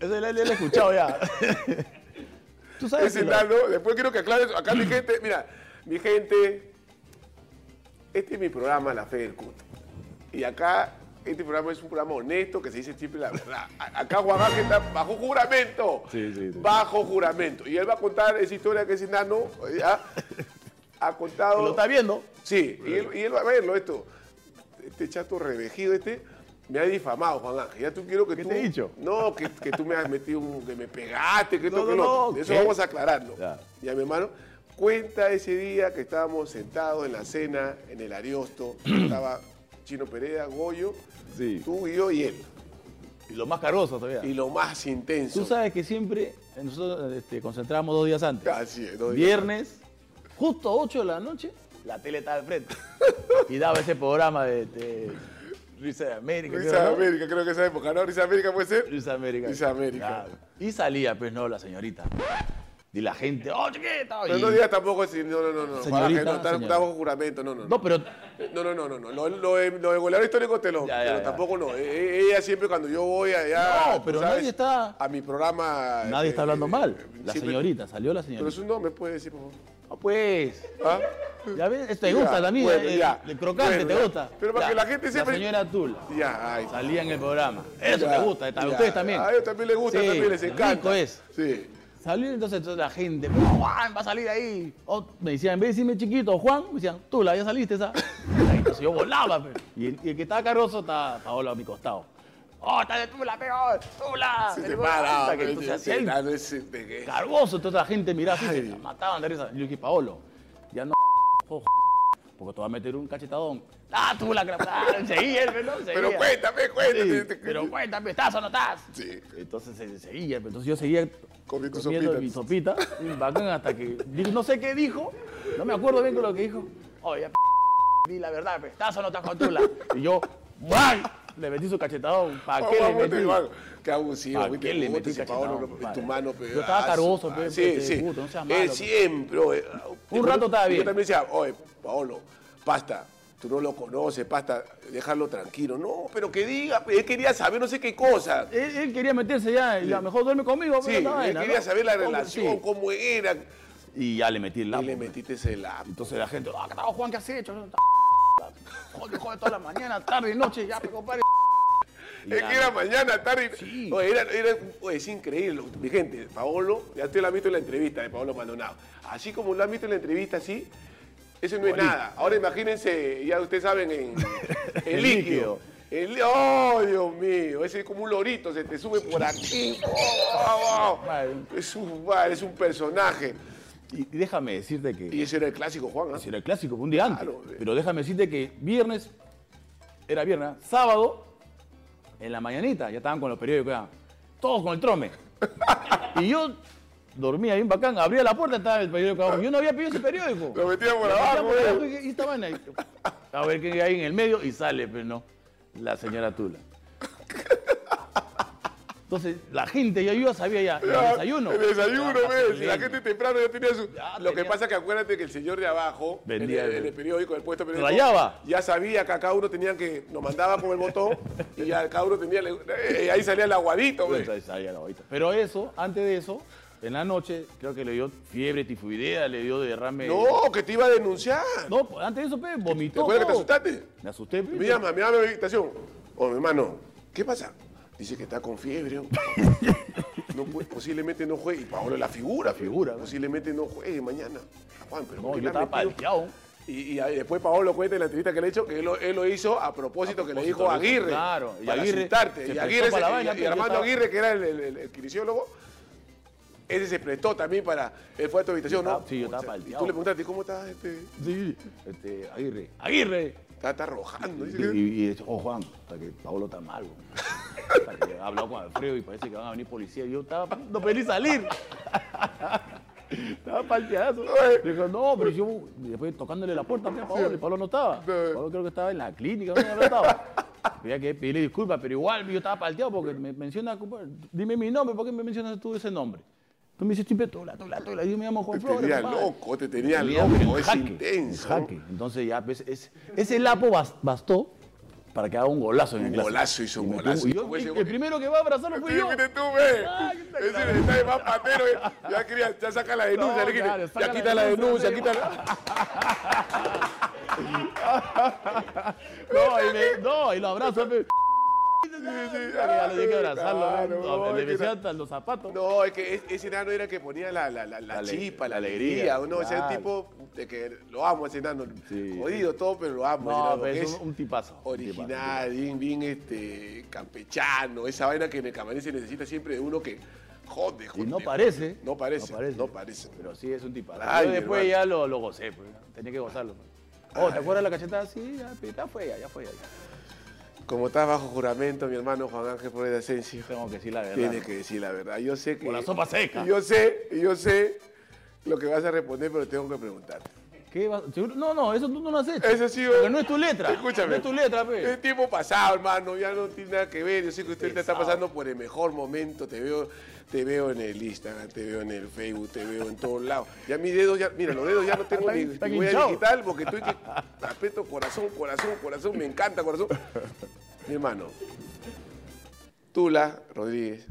eso ya lo he escuchado ya. tú sabes Ese lo- después quiero que aclares, acá mi gente, mira, mi gente, este es mi programa, La Fe del Cut. Y acá, este programa es un programa honesto que se dice siempre la verdad. Acá Juan Ángel está bajo juramento. Sí, sí, sí. Bajo juramento. Y él va a contar esa historia que ese enano ya ha contado. lo está viendo. Sí, y él, y él va a verlo esto. Este chato revejido este me ha difamado, Juan Ángel. Ya tú quiero que ¿Qué tú... te he dicho? No, que, que tú me has metido un... que me pegaste, que esto, No, que no, no, Eso ¿qué? vamos a aclararlo. Ya. Ya, mi hermano. Cuenta ese día que estábamos sentados en la cena, en el Ariosto. Estaba Chino Pereira, Goyo, Sí. tú y yo y él. Y lo más cargoso todavía. Y lo más intenso. Tú sabes que siempre nosotros este, concentramos dos días antes. Así es, dos días Viernes, justo 8 de la noche, la tele estaba al frente. y daba ese programa de, de Risa de América. Risa creo, de ¿no? América, creo que esa época, ¿no? Risa de América puede ser. Risa de América. Risa de América. Claro. Y salía, pues, no, la señorita. Y la gente, ¡oh, chiquita! Pero y- no digas tampoco así, no, no, no, no. Señorita, no, está, está bajo juramento, no, no. No, No, pero no, no, no, no. no. Lo, lo, de- lo de goleador histórico te lo. Ya, ya, pero ya. tampoco no. E- e- Ella siempre cuando yo voy allá. No, pero sabes, nadie está- A mi programa. nadie eh, está hablando eh, mal. eh, La siempre- señorita, salió la Pero señorita. su nombre puede decir, por favor. No, pues. ¿Ah? Ya ves, te gusta también, bueno, el, crocante, Bueno, te gusta. Pero para Ya, que la gente sepa- La señora Tula. Ya, ay. Salía en el programa. Eso ya, te gusta, a ustedes también. A ellos también les gusta, Sí, también les encanta. rico es. Sí. Salió entonces toda la gente, "Pero, Juan va a salir ahí. O me decían, en vez de decirme chiquito, Juan, me decían, tú la ya saliste esa. Entonces yo volaba, pe. y, el, y el que estaba cargoso estaba Paolo a mi costado. Oh, está de Tula, peor, Tula. Se te para. "Anda, que pero entonces hacía cargoso, toda la gente miraba así, se mataban de risa. Yo dije, Paolo, ya no porque te va a meter un cachetadón. Ah, tú la ah, seguía, ¿no? Seguía. Pero cuéntame, cuéntame. Sí, pero cuéntame, ¿estás o no estás? Sí. Entonces se seguía, entonces yo seguía Comiendo sopita. mi sopita, bacán, hasta que no sé qué dijo, no me acuerdo bien con lo que dijo. Oye, di la verdad, pe, ¿estás o no estás con Tula? Y yo, ¡guay! Le metí su cachetadón. ¿Para qué le metí? Qué abusivo. ¿Para qué le metí cachetadón, compadre? tu mano, pe, Yo estaba ah, cargoso, ah, pe, Sí, sí. puta, no seas malo, siempre. oye, Un rato estaba bien. Yo también decía, oye, Paolo, pasta. Tú no lo conoces, pasta, dejarlo tranquilo. No, pero que diga, él quería saber no sé qué cosa. Él, él quería meterse ya, y a lo mejor duerme conmigo. Sí, él vaina, quería ¿no? saber la relación, Sí. cómo era. Y ya le metí el Y lapo. le metiste ese lápiz. Entonces la gente, ah, ¿qué tal, Juan? ¿Qué has hecho? Joder, joder, toda la mañana, tarde y noche, ya, compadre. Y Es que era mañana, tarde. Sí. Oye, era, era- oye, es increíble. Mi gente, Paolo, ya usted lo ha visto en la entrevista de Paolo Maldonado. Así como lo han visto en la entrevista, así, eso no es nada. Ahora imagínense, ya ustedes saben, en, en El líquido. El- ¡Oh, Dios mío! Ese es como un lorito, se te sube por aquí. ¡Oh, wow! Vale. Es un, es un personaje. Y déjame decirte que... Y ese era el clásico, Juan. ¿ah? Ese era el clásico, fue un día antes. Claro, eh. Pero déjame decirte que viernes, era viernes, sábado, en la mañanita, ya estaban con los periódicos, ya, todos con el trome. y yo dormía bien bacán, abría la puerta, estaba el periódico abajo. Yo no había pedido ese periódico. Lo metían por abajo. ¿eh? abajo, y, y esta vaina, y- A ver qué hay en el medio y sale, pero no, la señora Tula. Entonces, la gente, ya yo ya sabía ya, el Ya, desayuno. El desayuno, Ya, ves. La gente temprano ya tenía su. Ya Lo que pasa es que acuérdate que el señor de abajo, en Vendía el, el- el periódico, el puesto periódico, Rayaba. ya sabía que a cada uno tenía que. Nos mandaba con el botón y ya cada uno tenía. eh, ahí salía el aguadito, ves. Entonces, salía la bolita. Pero eso, antes de eso, en la noche, creo que le dio fiebre tifoidea, le dio derrame. No, que te iba a denunciar. No, pues, antes de eso, pe, ¿Te vomitó. acuerdas que te asustaste? Me asusté, pe. Me llama, me llama mi habitación. Oh, mi hermano, ¿qué pasa? Dice que está con fiebre. No puede- posiblemente no juegue. Y Paolo la figura. La figura, pe. Posiblemente no juegue mañana. Juan, pero No, ¿por qué yo estaba palteado. Y, y ahí después Paolo cuenta en la entrevista que le he hecho que él lo, él lo hizo a propósito, que le dijo a Aguirre. claro, y para Aguirre asustarte. Y Aguirre se- y- y Armando estaba- Aguirre, que era el, el, el- el kinesiólogo, ese se prestó también para. Él fue a tu habitación, ¿no? sí, yo estaba Y palteado. tú le preguntaste, ¿cómo estás? Este? Sí, este, Aguirre. ¡Aguirre! Está, está arrojando. Y, y, oh, Juan, hasta que Pablo está mal. Hasta que he hablado con Alfredo y parece que van a venir policías. Yo estaba, no pedí salir. Estaba palteazo. Dijo, no, pero yo, después tocándole la puerta a Pablo, y Pablo no estaba. Pablo creo que estaba en la clínica, no estaba. Había que pedirle disculpas, pero igual yo estaba palteado porque me menciona, dime mi nombre, ¿por qué me mencionas tú ese nombre? Tú me dices siempre Tula, Tula, Tula, yo me llamo Juan Te Flores. tenía loco, te tenía Tenía, loco, pero en es jaque, intenso. en jaque. Entonces ya, pues, es- ese lapo bas- bastó para que haga un golazo en el Un clásico. golazo hizo un golazo. y yo- y el primero que va a abrazarlo fui yo. mire tú, ve. Ese claro. detalle más patero. eh. Ya quería, ya saca la denuncia. No, le quita- claro, ya saca la quita la denuncia, denuncia, quita la... No, y, me- no, y lo abrazo. pe. Ya le dije abrazarlo. Claro, ¿no? no, le es que besé no- hasta los zapatos. No, es que es- ese enano era el que ponía la, la, la, la chispa, la alegría. alegría, ¿no? Ese claro. tipo de que lo amo, ese enano. Sí, Jodido todo, pero lo amo. No, pero es un, un tipazo. un tipazo, un original, bien, bien este, campechano. Esa vaina que en el camarín se necesita siempre de uno que jode, tipazo. jode. Y no parece. No parece, No parece. no parece. Pero sí es un tipazo. Ay, Yo después hermano. ya lo, lo gocé, pues. Tenía que gozarlo. pues. Oh, ¿te acuerdas la cachetada? Sí, ya, ya fue ya, ya fue ya. Como estás bajo juramento, mi hermano Juan Ángel Flores de Asensio, Tengo que decir la verdad. tienes que decir la verdad. Yo sé que... Con la sopa seca. Yo sé, yo sé lo que vas a responder, pero tengo que preguntarte. ¿Qué vas- No, no, eso tú no lo has hecho. Eso sí, Porque no es tu letra. Escúchame. No es tu letra, pe. Es tiempo pasado, hermano, ya no tiene nada que ver. Yo sé que usted te está pasando por el mejor momento. Te veo, te veo en el Instagram, te veo en el Facebook, te veo en todos lados. Ya mis dedos, ya, mira, los dedos ya no tengo ni, ni voy a hinchados. digital porque estoy que aprieto corazón, corazón, corazón, me encanta corazón. Mi hermano, Tula Rodríguez,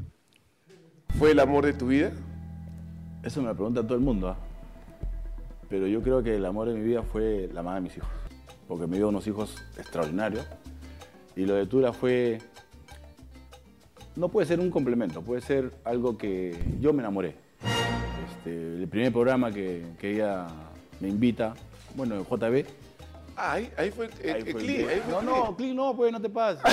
¿fue el amor de tu vida? Eso me lo pregunta todo el mundo, ¿ah? Pero yo creo que el amor de mi vida fue la madre de mis hijos. Porque me dio unos hijos extraordinarios. Y lo de Tula fue. No puede ser un complemento, puede ser algo que yo me enamoré. Este, el primer programa que, que ella me invita, bueno, en JB. Ah, ahí, ahí fue el, ahí el fue el clic, no, el no, clic. no, pues no te pases.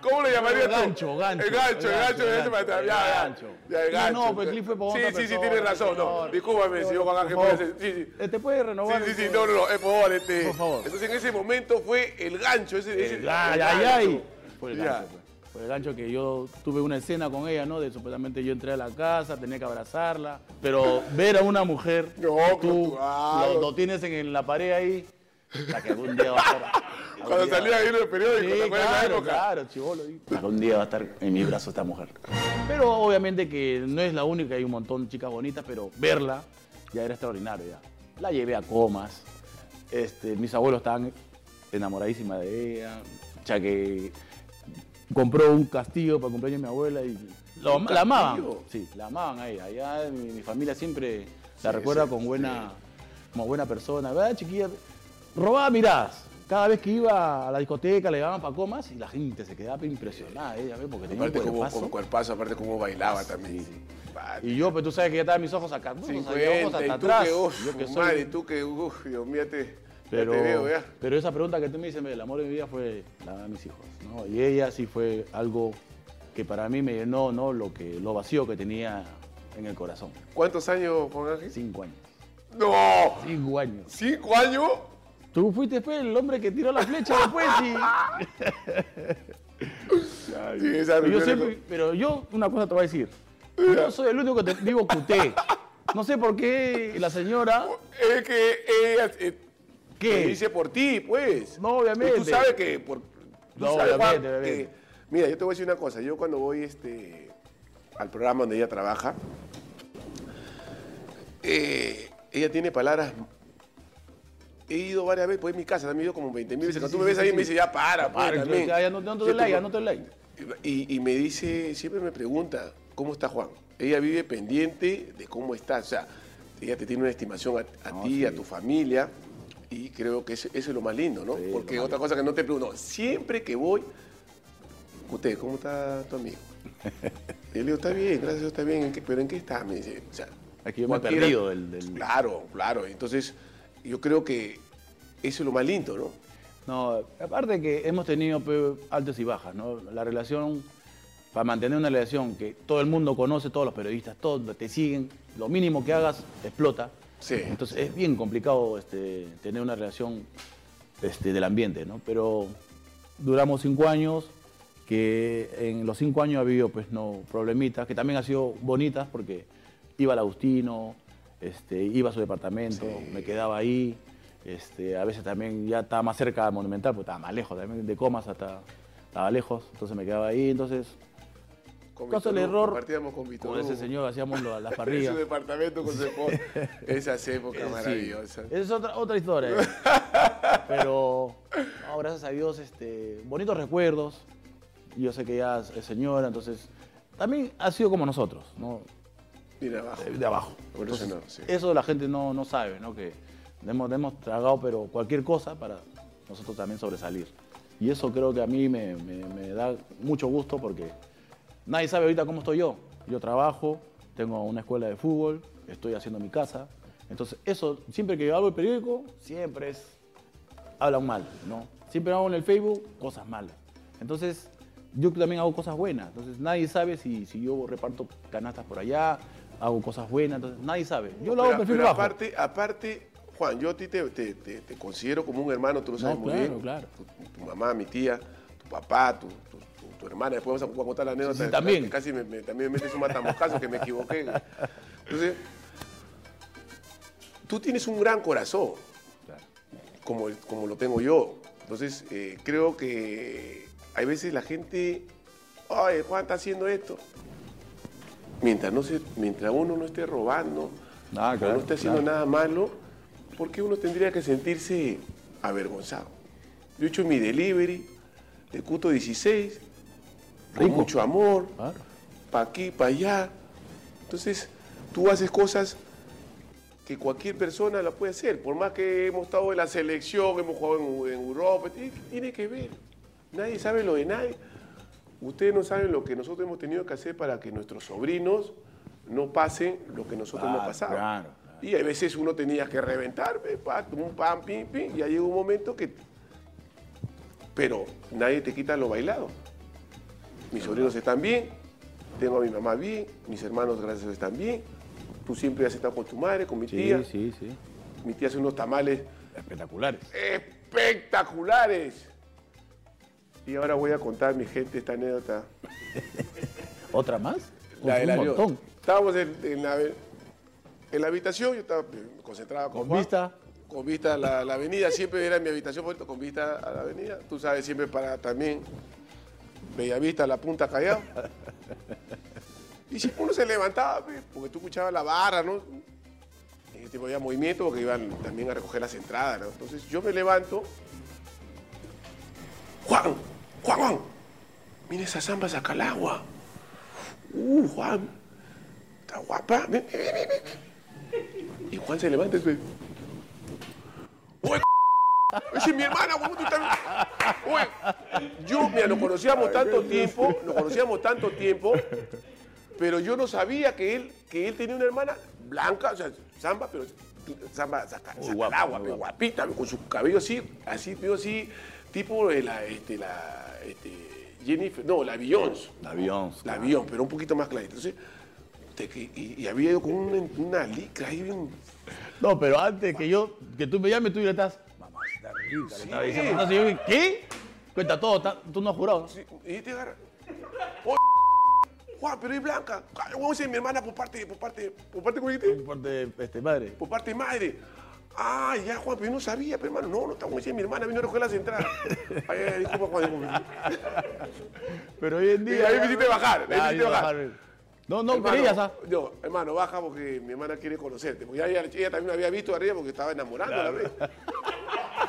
¿Cómo lo llamarías tú? Gancho, gancho. El gancho, el gancho, el gancho, gancho, ya, el ya, gancho. ya, el No, gancho. no, pues el clip fue para Sí, otra sí, sí, persona, tienes razón, no. señor. Discúlpame, señor Juan Ángel, puede sí, sí. Eh, ¿Te puedes Sí, renovar? sí, sí, el- no, no, no, eh, por favor, este. Por favor. Entonces en ese momento fue el gancho, ese. ese El ay, el ay, gancho. ay. Fue el Ya. gancho, pues. Fue el gancho que yo tuve una escena con ella, ¿no? De supuestamente yo entré a la casa, tenía que abrazarla. Pero ver a una mujer, No, tú claro. lo, lo tienes en, en la pared ahí, la que algún día va a estar. Cuando salía ahí en el periódico, Sí, ¿te acuerdas de esa claro, época? claro, chivolo. Algún día va a estar en mis brazos esta mujer. Pero obviamente que no es la única, hay un montón de chicas bonitas, pero verla ya era extraordinario ya. La llevé a comas, este, mis abuelos estaban enamoradísimas de ella, ya que compró un castillo para cumpleaños de mi abuela y lo- ¿Un la amaban. Sí, la amaban a ella. Allá mi, mi familia siempre la Sí, recuerda sí, con buena, como buena persona. ¿Verdad, chiquilla? Robaba miradas. Cada vez que iba a la discoteca le daban para comas y la gente se quedaba impresionada ella, ¿ves? porque tenía un Aparte como, cuerpazo. como cuerpazo, aparte como bailaba también. Sí. Vale. Y yo, pues tú sabes que ya estaban mis ojos acá, uf, o sea, ojos 50, hasta y tú atrás. que, uf, Yo que soy- madre, y tú que, uf, Dios mío, ya ya pero, te veo, ya. pero esa pregunta que tú me dices, el amor de mi vida fue la de mis hijos, ¿no? Y ella sí fue algo que para mí me llenó, ¿no? Lo, que, lo vacío que tenía en el corazón. ¿Cuántos años, Juan Ángel? Cinco años. ¡No! Cinco años. ¿Cinco años? Tú fuiste pues, el hombre que tiró la flecha después y... Sí, Pero yo, siempre- pero yo una cosa te voy a decir. Yo soy el único que te digo cuté. No sé por qué la señora... Es que ella eh, ¿Qué? lo dice por ti, pues. No, obviamente. Tú sabes que por. tú No, sabes, Juan, obviamente, que- mira, yo te voy a decir una cosa. Yo cuando voy este, al programa donde ella trabaja, eh, ella tiene palabras. He ido varias veces, pues en mi casa, también he ido como 20 mil veces. Cuando tú me ves ahí, me dice, ya para, pues, Para, ya, no, te doy like, ya no te doy like. y, me dice, siempre me pregunta, ¿cómo está Juan? Ella vive pendiente de cómo estás. O sea, ella te tiene una estimación a, ti, a tu familia. Y creo que eso, eso es lo más lindo, ¿no? Sí, Porque otra cosa que no te pregunto, siempre que voy, usted, ¿cómo está tu amigo? Y le digo, está bien, gracias está bien, ¿en qué- pero ¿en qué está? Me dice, o sea, Es que yo me he perdido del- del- Claro, claro. Entonces, yo creo que eso es lo más lindo, ¿no? No, aparte que hemos tenido altas y bajas, ¿no? La relación, para mantener una relación que todo el mundo conoce, todos los periodistas, todos te siguen, lo mínimo que hagas explota. Sí. Entonces es bien complicado este, tener una relación este, del ambiente, ¿no? Pero duramos cinco años, que en los cinco años ha habido pues no problemitas, que también han sido bonitas porque iba al Agustino, este, iba a su departamento, me quedaba ahí, este, a veces también ya estaba más cerca del Monumental, porque estaba más lejos, también de Comas hasta estaba lejos, entonces me quedaba ahí, entonces Con Caso Víctor el Hugo, error, compartíamos con Víctor con ese Hugo. señor hacíamos lo- las En parrillas. su departamento con su esposa. Esas épocas sí. maravillosas. Esa es otra, otra historia. eh. Pero, no, gracias a Dios, este, bonitos recuerdos. Yo sé que ya es señora, entonces también ha sido como nosotros, ¿no? Mira abajo. Eh, de abajo. Entonces, sí. Eso la gente no, no sabe, ¿no? Que hemos, hemos tragado, pero cualquier cosa para nosotros también sobresalir. Y eso creo que a mí me, me- me da mucho gusto porque nadie sabe ahorita cómo estoy yo. Yo trabajo, tengo una escuela de fútbol, estoy haciendo mi casa. Entonces, eso, siempre que yo hago el periódico, siempre es, hablan mal, ¿no? Siempre hago en el Facebook cosas malas. Entonces, yo también hago cosas buenas. Entonces, nadie sabe si, si yo reparto canastas por allá, hago cosas buenas. Entonces, nadie sabe. Yo lo hago Pero- perfil pero bajo. aparte, aparte, Juan, yo a ti te, te- te- te considero como un hermano, tú lo sabes No, muy claro, bien. claro. Tu, tu mamá, mi tía, tu papá, tu, tu- tu- hermana. Después vamos a contar la anécdota. sí, también. que Casi me, me- también me metes un matamoscazo que me equivoqué. Entonces, tú tienes un gran corazón, como, como lo tengo yo. Entonces, eh, creo que hay veces la gente, ay, Juan está haciendo esto. Mientras, no se, mientras uno no esté robando, Ah, claro, no esté haciendo claro. nada malo, ¿por qué uno tendría que sentirse avergonzado? Yo he hecho mi delivery de Cuto 16, Rico. mucho amor, Claro. para aquí, para allá. Entonces, tú haces cosas que cualquier persona la puede hacer. Por más que hemos estado en la selección, hemos jugado en, en Europa, tiene, que ver. Nadie sabe lo de nadie. Ustedes no saben lo que nosotros hemos tenido que hacer para que nuestros sobrinos no pasen lo que nosotros hemos Claro, pasado. claro, claro. Y a veces uno tenía que reventar, pa, un pam, pim, pim, y ya llega un momento que... Pero nadie te quita lo bailado. Mis sobrinos están bien, tengo a mi mamá bien, mis hermanos gracias a Dios están bien. Tú siempre has estado con tu madre, con mi Sí, tía. sí, sí. Mi tía hace unos tamales Espectaculares. espectaculares. Y ahora voy a contar, mi gente, esta anécdota. ¿Otra más? La Uf, de la un Dios. montón. Estábamos en, en la, en la habitación, yo estaba concentrado con, Con Juan, vista. Con vista a la, la avenida, siempre era mi habitación favorita, con vista a la avenida. Tú sabes, siempre para también Bellavista, la punta callado. Y siempre uno se levantaba, porque tú escuchabas la barra, ¿no? En ese tiempo había movimiento porque iban también a recoger las entradas, ¿no? Entonces yo me levanto. Juan, Juan, Juan, mira esa zamba saca el agua. Uh, Juan, está guapa. Ven, ven, ven. Y Juan se levanta y esa es mi hermana, ¿cómo tú estás? Oye, yo, mira, nos conocíamos tanto tiempo, nos conocíamos tanto tiempo, pero yo no sabía que él, que él tenía una hermana blanca, o sea, samba, pero samba saca, saca el guapa, agua, muy pero guapita, con su cabello así, así, pero así, tipo de la, este, la, este, Jennifer, no, la Beyoncé. La Beyoncé, La claro. Beyoncé, pero un poquito más clarita. Entonces, te- que- y, y había ido con una, una licra ahí bien... No, pero antes que yo, que tú me llames, tú ya estás. Le estaba diciendo. Yo, ¿qué? Cuenta todo, ta- tú no has jurado. y te agarra. Oye, Juan, pero es blanca. Juan, esa es mi hermana por parte, por parte, por parte, ¿cómo dijiste? Por parte, este, madre. Por parte de madre. Ah, ya, Juan, pero yo no sabía, pero hermano, no, no está Juan, esa es mi hermana, vino a recoger las entradas. Ay, ay, disculpa, Juan, disculpa. Pero hoy en Y día. ahí me hiciste bajar, me Ah, hiciste yo bajar. No, no Hermano, ¿ah? No, hermano, baja porque mi hermana quiere conocerte. Porque ella, ella también me había visto arriba porque estaba enamorando a la vez.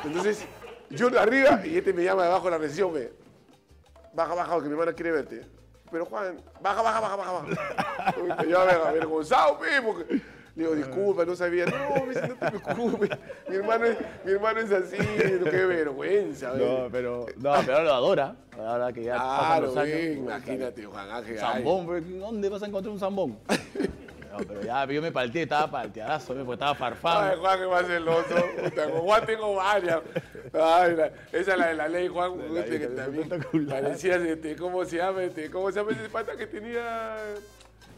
Entonces, yo arriba y este me llama de abajo de la recepción, me. Baja, baja, porque mi hermana quiere verte. Pero Juan, baja, baja, baja, baja, baja. Yo avergonzado, pe, porque. Digo, disculpa, no sabía. No, me dice, no te preocupes. Mi hermano es, mi hermano es así. Qué vergüenza. No, pero, no, pero ahora lo adora. Ahora que ya pasan Claro, los años. bien, imagínate, Juan Ángel. ay. Zambón, pero ¿dónde vas a encontrar un zambón? No, pero ya, yo me palteé, estaba palteadazo, porque estaba Ay, farfán. Juan, que más celoso. Juan tengo varias. Ay, la- esa es la de la ley, Juan. La ley, que también parecía, este, ¿cómo se llama? Este, ¿Cómo se llama ese pata que tenía,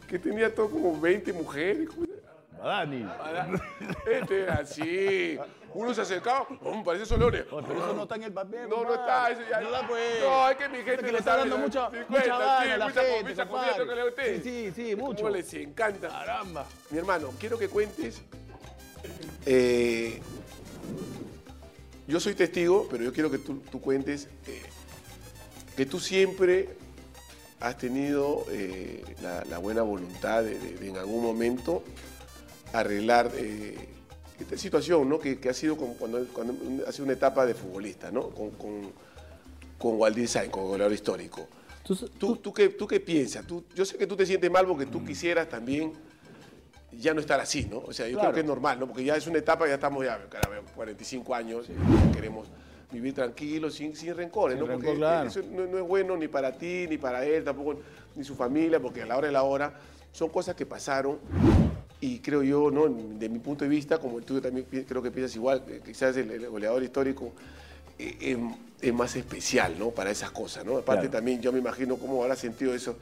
que tenía todo como 20 mujeres? ¿Cómo se llama? Dani. Este era así. Uno se acercaba, ¡pum! parece Solones. Oye, pero eso no está en el papel. No, no está, eso ya. No da, pues. No, es que mi gente que le está dando ya. mucha, mucha sí, a la mucha gente, comida, compadre. comida, tócale a usted. Sí, sí, sí, mucho. ¿Cómo les encanta? Caramba. Mi hermano, quiero que cuentes. eh, yo soy testigo, pero yo quiero que tú, tú cuentes eh, que tú siempre has tenido eh, la, la buena voluntad de, de- de en algún momento arreglar eh, esta situación, ¿no? Que, que ha sido como cuando, cuando ha sido una etapa de futbolista, ¿no? Con, con, con Waldir Sainz, con goleador histórico. ¿Tú, tú, qué, ¿Tú qué piensas? Tú- yo sé que tú te sientes mal porque tú quisieras también ya no estar así, ¿no? O sea, yo Claro. creo que es normal, ¿no? Porque ya es una etapa, ya estamos ya, caramba, 45 años, queremos vivir tranquilos, sin, sin rencores, Sin ¿no? rencor, Porque claro. eso no, no es bueno ni para ti, ni para él, tampoco, ni su familia, porque a la hora de la hora son cosas que pasaron y creo yo, ¿no? De mi punto de vista, como el tuyo también creo que piensas igual, que quizás el, el goleador histórico eh, es, más especial, ¿no? Para esas cosas, ¿no? Aparte Claro. también yo me imagino cómo habrá sentido eso,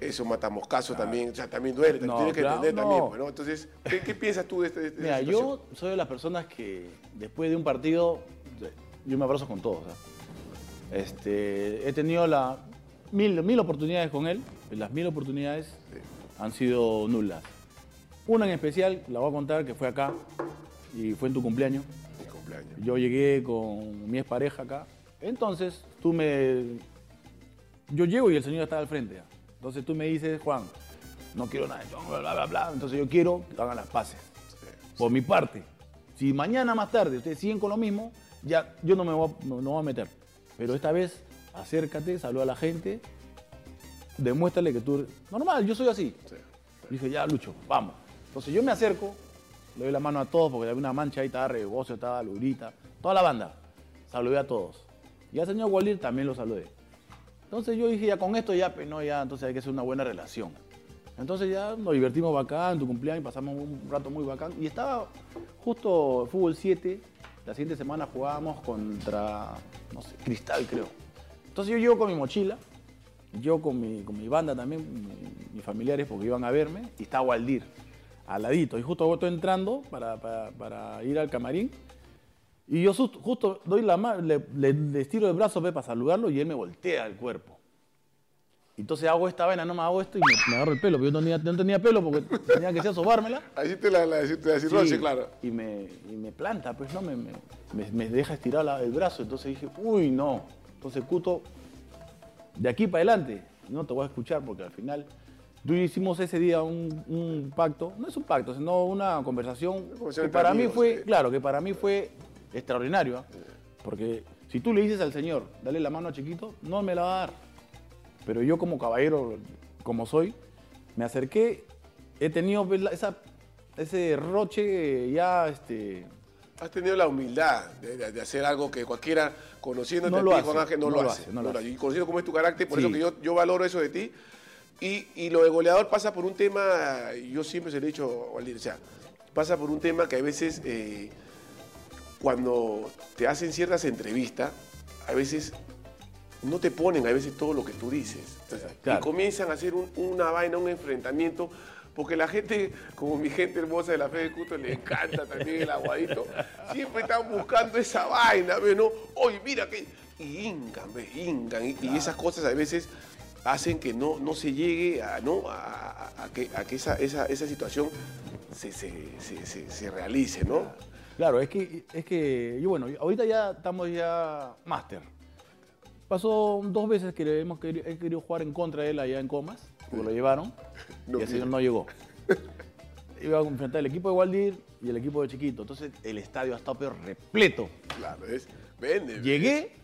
eso matamos caso también, o sea, también duele, No, tienes que claro, entender no. también, pues, ¿no? Entonces, ¿qué, qué piensas tú de este? de Mira, situación? yo soy de las personas que después de un partido, yo me abrazo con todos. Este, he tenido la, mil, mil oportunidades con él, las mil oportunidades han sido nulas. Una en especial, la voy a contar, que fue acá, y fue en tu cumpleaños. Mi cumpleaños. Yo llegué con mi expareja acá. Entonces, tú me... Yo llego y el señor está al frente. ya. Entonces tú me dices, Juan, no quiero nada, chongo, bla, bla, bla. Entonces yo quiero que hagan las paces. Por mi parte. Si mañana más tarde ustedes siguen con lo mismo, ya yo no me voy a, no, no voy a meter. Pero esta vez, acércate, saluda a la gente, demuéstrale que tú... Normal, yo soy así. Sí. Dije, ya, Lucho, vamos. Entonces yo me acerco, le doy la mano a todos porque había una mancha ahí, estaba Rebocio, estaba Lurita, toda la banda. Saludé a todos. Y al señor Waldir también lo saludé. Entonces yo dije, ya con esto ya, pues no, ya, entonces hay que hacer una buena relación. Entonces ya nos divertimos bacán, tu cumpleaños, pasamos un rato muy bacán. Y estaba justo fútbol 7, la siguiente semana jugábamos contra, no sé, Cristal creo. Entonces yo llego con mi mochila, yo con mi, con mi banda también, mi- mis familiares porque iban a verme, y está Waldir al ladito. Y justo estoy entrando para, para- para ir al camarín. Y yo justo doy la mano, le, le- le estiro el brazo ve, para saludarlo y él me voltea el cuerpo. Entonces hago esta vaina, no me hago esto y me, me agarro el pelo, porque yo no tenía, no tenía pelo porque tenía que ser sobármela. Ahí te la, la, te la Sí, Roche, claro. Y me, y me planta, pues no, me, me, me- me deja estirar la- el brazo. Entonces dije, uy, no. Entonces, Cuto, de aquí para adelante, no te voy a escuchar porque al final tú y hicimos ese día un, un pacto, no es un pacto, sino una conversación conversación que para mí amigos, fue, sí. claro, que para mí fue extraordinario. ¿ah? Porque si tú le dices al Señor, dale la mano a chiquito, no me la va a dar. Pero yo como caballero, como soy, me acerqué, he tenido esa, ese roche ya, este, Has tenido la humildad de, de- hacer algo que cualquiera, conociéndote No a ti, Juan Ángel, no, lo hace. no lo hace. Y conociendo cómo es tu carácter, por Sí. eso que yo, yo valoro eso de ti. Y, y lo de goleador pasa por un tema, yo siempre se lo he dicho, Waldir, o sea, pasa por un tema que a veces, eh, cuando te hacen ciertas entrevistas, a veces no te ponen a veces todo lo que tú dices. Entonces, Claro. Y comienzan a hacer un- una vaina, un enfrentamiento, porque la gente, como mi gente hermosa de la fe de Cuto, le encanta también el aguadito, siempre están buscando esa vaina, ¿ve, ¿no? Oye, mira que... Y hincan, ¿ve? hincan. Y, y esas cosas a veces hacen que no, no se llegue a, ¿no? a, a- a que, a que esa, esa, esa situación se, se, se, realice, ¿no? Claro, es que, es que, y bueno, ahorita ya estamos ya máster. Pasó dos veces que hemos querido, he querido jugar en contra de él allá en Comas, porque lo llevaron, No y el señor no llegó. Iba a enfrentar el equipo de Waldir y el equipo de Chiquito. Entonces el estadio ha estado pero repleto. Claro, es. Vende. Llegué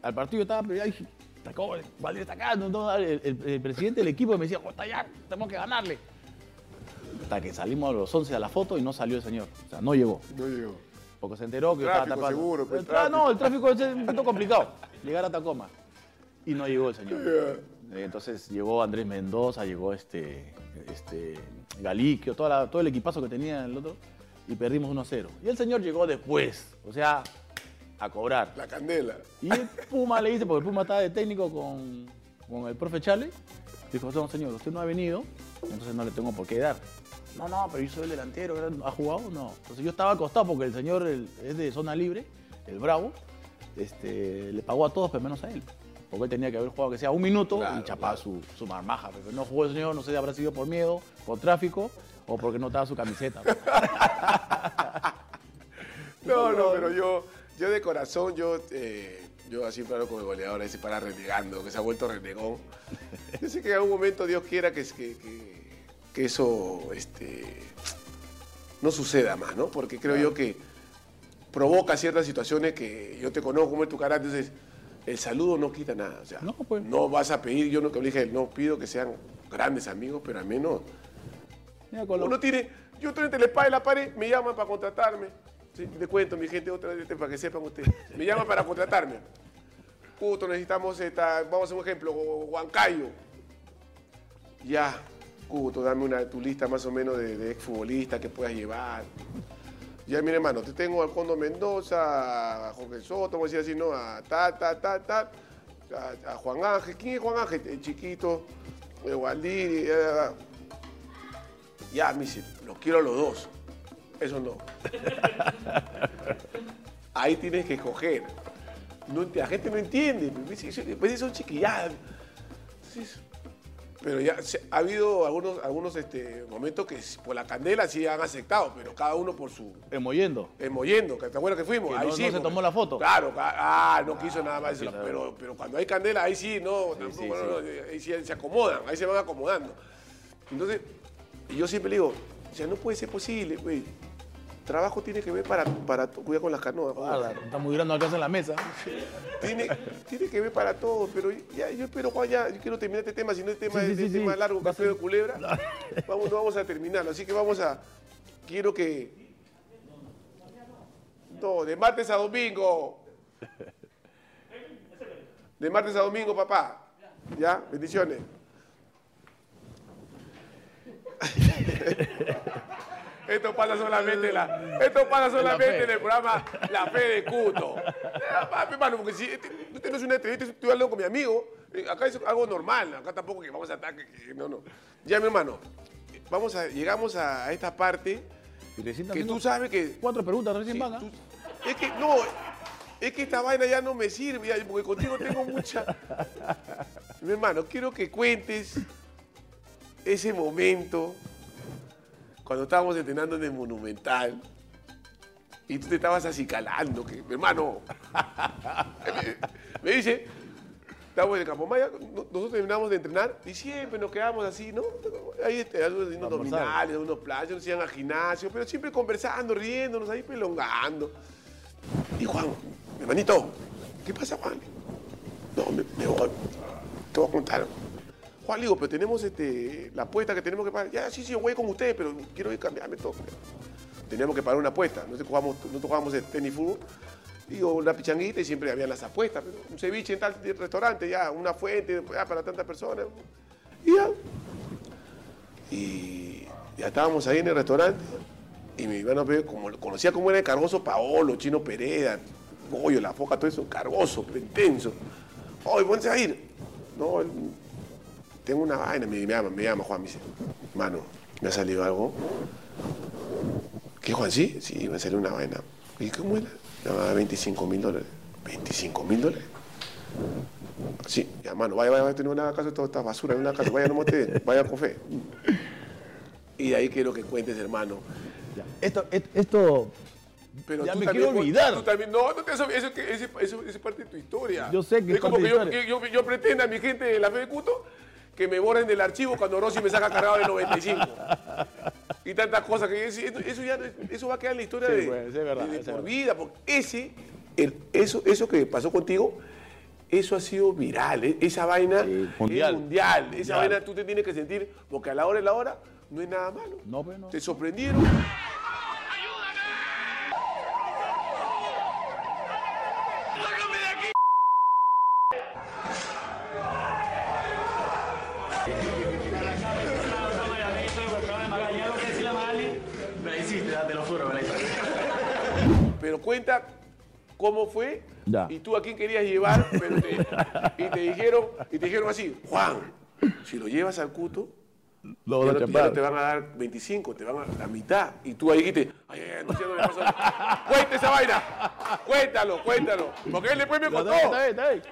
al partido, estaba, pero ya dije, "Está acá, Waldir está acá. no, no, el, el- el presidente del equipo me decía, "Oh, está allá, tenemos que ganarle. Hasta que salimos a los 11 a la foto y no salió el señor. O sea, no llegó. No llegó. Porque se enteró que Tráfico, estaba tapando. seguro, pues, El tra- tráfico. No, el tráfico es un poquito complicado. Llegar a Tacoma. Y no llegó el señor. Entonces llegó Andrés Mendoza, llegó este, este Galiquio, toda la- todo el equipazo que tenía el otro. Y perdimos 1-0. Y el señor llegó después. O sea, a cobrar. La candela. Y el Puma le dice, porque el Puma estaba de técnico con, con el profe Chale, dijo, no, señor, usted no ha venido, entonces no le tengo por qué dar. No, no, pero yo soy el delantero. ¿ha jugado? No. Entonces yo estaba acostado porque el señor el- es de zona libre, el Bravo, este, le pagó a todos, pero menos a él. Porque él tenía que haber jugado que sea un minuto Claro, y chapar claro. su, su marmaja. Pero no jugó el señor, no sé si habrá sido por miedo, por tráfico o porque no estaba su camiseta. No, no, pero yo, yo de corazón, yo, eh, yo siempre hablo con el goleador ese para renegando, que se ha vuelto renegón. Yo sé que en algún momento Dios quiera que, que, que- eso este, no suceda más, ¿no? Porque creo yo que provoca ciertas situaciones que yo te conozco como es tu carácter, entonces el saludo no quita nada. O sea, No, pues. no vas a pedir, yo no que dije, no pido que sean grandes amigos, pero al menos Mira, con lo- uno tiene, yo estoy entre la espada y la pared, me llaman para contratarme. Sí, le cuento, mi gente, otra vez para que sepan ustedes. Me llaman para contratarme. Justo necesitamos, esta, vamos a hacer un ejemplo, Huancayo. Ya, Cuto, dame una, tu lista más o menos de, exfutbolistas que puedas llevar. Ya, mi hermano, te tengo al Condo Mendoza, a Jorge Soto, vamos a decir así, ¿no? A ta, ta, ta, ta, a, Juan Ángel. ¿Quién es Juan Ángel? El chiquito, el Waldir, eh, ya, me dice, los quiero a los dos. Eso no. Ahí tienes que escoger. No la gente no entiende. Veces son chiquilladas. Pero ya ha habido algunos, algunos este, momentos que por la candela sí han aceptado, pero cada uno por su. Emoyendo. Emoyendo, ¿te acuerdas que fuimos? Que ahí no- sí. no se tomó la foto. Claro, ah, no quiso nada más. quiso. pero, pero cuando hay candela, ahí sí, no, tampoco, sí, no, sí. no, ahí sí se acomodan, ahí se van acomodando. Entonces, yo siempre le digo, o sea, no puede ser posible, güey. Trabajo tiene que ver para, para cuidar con las canoas. está muy grande acá en la mesa. Tiene, tiene que ver para todo, pero ya, yo espero, Juan, ya, yo quiero terminar este tema, si no es tema, Sí, sí, es sí, tema largo, que ser- Culebra, vamos, no vamos a terminarlo, así que vamos a, quiero que, no, de martes a domingo, de martes a domingo, papá, ya, bendiciones. Esto pasa solamente, en la, esto pasa solamente en el programa La Fe de Cuto. Ah, papi, hermano, porque si este, este no es una entrevista, estoy hablando con mi amigo. eh, Acá es algo normal, acá tampoco que vamos a estar, que- que- no, no. Ya, mi hermano, vamos a, llegamos a esta parte que tú sabes que... Cuatro preguntas recién sí, van. ¿ah? tú- es que, no, es que esta vaina ya no me sirve, ya, porque contigo tengo mucha... mi hermano, quiero que cuentes ese momento cuando estábamos entrenando en el Monumental y tú te estabas acicalando, que mi hermano me, me dice, estamos en el Campo Maya, no- nosotros terminamos de entrenar y siempre nos quedamos así, ¿no? Ahí este, haciendo Almorzar. abdominales, unos playos, nos iban al gimnasio, pero siempre conversando, riéndonos, ahí pelongando. Y Juan, mi hermanito, ¿qué pasa, Juan? No, me, me voy. Te voy a contar. Juan, digo, pero tenemos este, la apuesta que tenemos que pagar. Ya, sí, sí, yo voy con ustedes, pero quiero ir a cambiarme todo. Teníamos que pagar una apuesta. Nosotros jugamos, nosotros jugamos el tenis fútbol. Digo, una pichanguita y siempre había las apuestas. un ceviche en tal restaurante, ya, una fuente, ya, para tantas personas. Y ya. Y ya estábamos ahí en el restaurante. Y mi hermano, pe, como conocía como era el cargoso Paolo, Chino Pereda, Goyo, La Foca, todo eso, cargoso, intenso. Oye, ¿dónde se va a ir? No, él- tengo una vaina, me, me llama, me llama Juan, me dice, mano, me ha salido algo. ¿Qué, Juan? Sí, sí, me salió una vaina. ¿Y cómo era? Dar 25 mil dólares. ¿25 mil dólares? Sí, ya, mano, vaya, vaya, vaya, no una casa toda esta basura, en una casa, vaya, no monte, vaya con fe. Y de ahí quiero que cuentes, hermano. Ya. Esto, esto, Pero Ya me también, quiero olvidar. tú también- no, no te eso, eso, eso- eso es parte de tu historia. Yo sé que es es como que yo, que yo, yo pretendo a mi gente de la fe de Cuto que me borren del archivo cuando Rossi me saca cargado de 95. y tantas cosas que eso, eso ya eso va a quedar en la historia Sí, de, pues, es verdad, de- de es por verdad. vida. Porque ese, el- eso, eso que pasó contigo, eso ha sido viral. e- Esa vaina Sí, es mundial. mundial. Esa Mundial. vaina tú te tienes que sentir, porque a la hora de la hora no es nada malo. No, pues, no. Te sorprendieron. Cuenta cómo fue Ya. y tú a quién querías llevar, pero te- y te dijeron, y te dijeron así, Juan, si lo llevas al cuto, ya no, ya no te van a dar 25, te van a dar la mitad. Y tú ahí dijiste, ay, ay, ay, no sé, nada". Cuenta esa vaina, cuéntalo, cuéntalo. Porque él después me contó.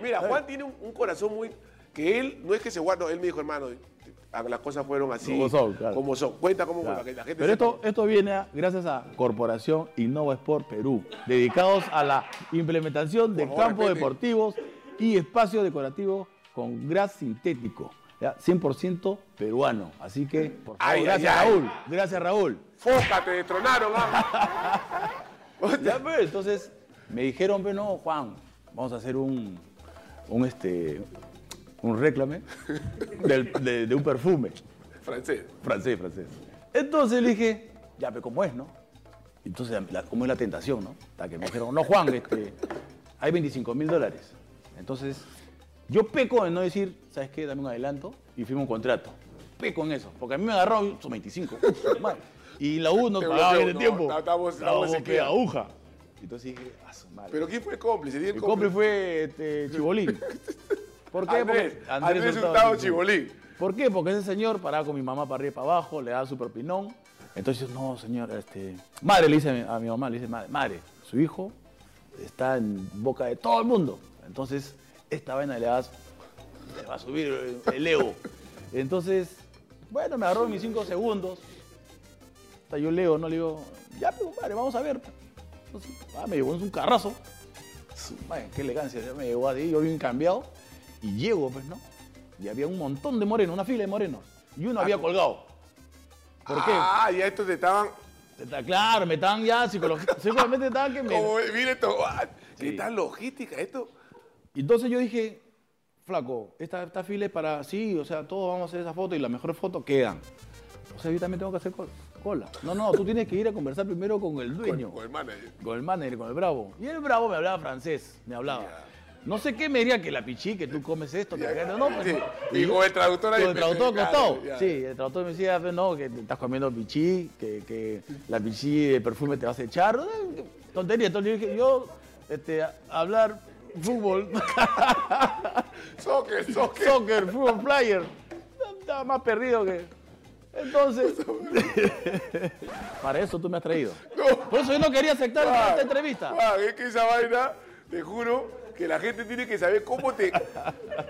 Mira, Juan tiene un, un corazón muy, que él, no es que se guarda, él me dijo, hermano, las cosas fueron así. Como son, claro. Como son. Cuenta cómo Claro. para que la gente Pero esto, esto viene a- gracias a Corporación Innova Sport Perú, dedicados a la implementación de campos deportivos y espacios decorativos con gras sintético, ¿ya? 100% peruano. Así que, por favor, Ay, gracias ay, ay. Raúl, gracias Raúl. Foca, te destronaron, ¿ah? Ya, pues, entonces me dijeron, pues no, Juan, vamos a hacer un, un, este, un réclame del- de, de un perfume. Francés. Francés, francés. Entonces le dije, ya, pero ¿cómo es, no? Entonces, la- ¿cómo es la tentación, no? Hasta que me dijeron, no, Juan, este, hay 25 mil dólares. Entonces, yo peco en no decir, ¿sabes qué? Dame un adelanto y firmo un contrato. Peco en eso, porque a mí me agarró, son 25. madre. Y la U no pagaba en el no, tiempo. estamos- estamos que sequía. aguja. Entonces dije, a su madre. Pero ¿quién fue el cómplice? ¿Di el El compre fue este, Chibolín. ¿Por qué? Andrés, Porque- Andrés Hurtado Hurtado Chibolín. ¿Por qué? Porque ese señor paraba con mi mamá para arriba y para abajo, le daba su propinón. Entonces, no, señor, este... Madre, le dice a mi, a mi mamá, le dice, madre, madre, su hijo está en boca de todo el mundo. Entonces, esta vaina le, das, le va a subir el ego. Entonces, bueno, me agarró mis cinco segundos. Sea, yo leo, no le digo, ya, pues, compadre, vamos a ver. Entonces, ah, me llevó en un carrazo. Qué elegancia, ya me llevó ahí, yo bien cambiado. Y llego, pues, ¿no? Y había un montón de morenos, una fila de morenos. Y uno había colgado. ¿Por qué? Ah, ya estos te estaban. Claro, me estaban ya psicológicamente, psicológicamente estaban que me... Como, mire esto, ah, Sí. ¿qué tal logística esto? Y entonces yo dije, flaco, esta, esta fila es para, sí, o sea, todos vamos a hacer esa foto y las mejores fotos quedan. O sea, yo también tengo que hacer col- cola. No, no, tú tienes que ir a conversar primero con el dueño, Con, con el manager. con el manager, con el bravo. Y el bravo me hablaba francés, me hablaba. No sé qué me diría que la pichí, que tú comes esto, que Ya, no, pues, sí. y Y yo- con el traductor ahí con el traductor costado. ya. Sí, el traductor me decía, no, que te estás comiendo pichí, que, que la pichí de perfume te vas a echar. Tontería. Entonces yo dije, yo, este, hablar fútbol, Soccer, soccer. soccer, fútbol player, estaba más perdido que... Entonces, para eso tú me has traído. No. Por eso yo no quería aceptar esta entrevista. Juan, es que esa vaina, te juro, que la gente tiene que saber cómo te.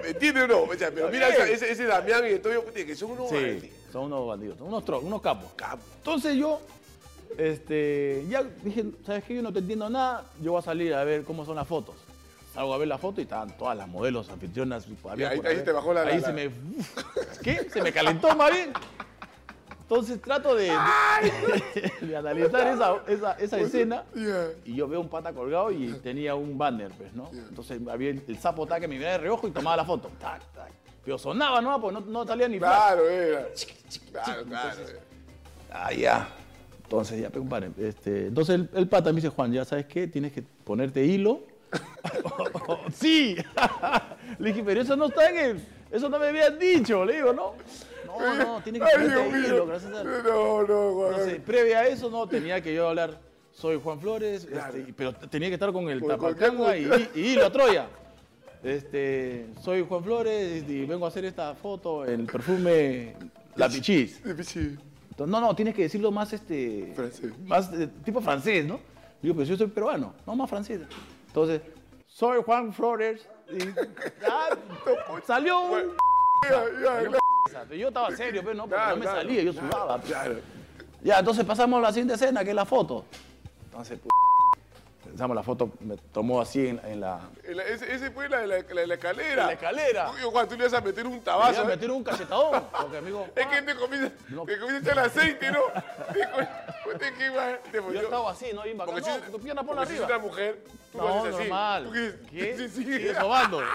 ¿Me entiendes o no? O sea, pero mira ese, ese Damián y Antonio, que son unos. Sí, bandidos. son unos bandidos, son unos, tro- unos capos. Capo. Entonces yo, este, ya dije, ¿sabes qué? Yo no te entiendo nada, yo voy a salir a ver cómo son las fotos. Salgo a ver la foto y estaban todas las modelos, anfitrionas. había ahí- ahí te bajó la- Ahí la- se me... ¿Qué? Se me calentó bien. Entonces trato de, de, de analizar esa, esa, esa escena y yo veo un pata colgado y tenía un banner, pues, ¿no? Entonces había el, el sapo tac que me miraba de reojo y tomaba la foto. Tac, tac. Pero sonaba, ¿no? Pues no, no salía ni. Claro, era. Claro, claro. Ah, ya. Entonces, ya, compadre. Este, entonces el, el pata me dice, Juan, ya sabes qué, tienes que ponerte hilo. sí. le dije, pero eso no está en el. Eso no me habían dicho, le digo, ¿no? No, no, tienes que mío. gracias a No, no, Juan. Entonces, previa a eso, no, tenía que yo hablar, soy Juan Flores, Claro. este, pero tenía que estar con el tapacanga y, cualquier- y hilo Troya. Este, soy Juan Flores y vengo a hacer esta foto en el perfume La Pichis. Entonces, no, no, tienes que decirlo más este. Francés. Más eh, tipo francés, ¿no? Digo, pero yo soy peruano, no más francés. Entonces, soy Juan Flores. Y salió un. Ya, ya, Yo estaba serio, pero no, porque Claro, no me claro. salía, yo sudaba. Claro. Ya, entonces pasamos a la siguiente escena, que es la foto. Entonces, pu- pensamos la foto, me tomó así en, en la, Ese, ese fue la, la, la, la escalera. la escalera. Oye, Juan, tú le vas a meter un tabazo. iba a ¿eh? meter un cachetadón, porque amigo, Es que te comienza, No. te comienza a echar aceite, ¿no? Te, yo estaba así, ¿no? Bien bacán. Porque No, si, tu pierna ponla porque si es arriba. una mujer, tú No, haces así. normal. ¿Tú qué? ¿Qué? Sí, sí. Sigue sobando.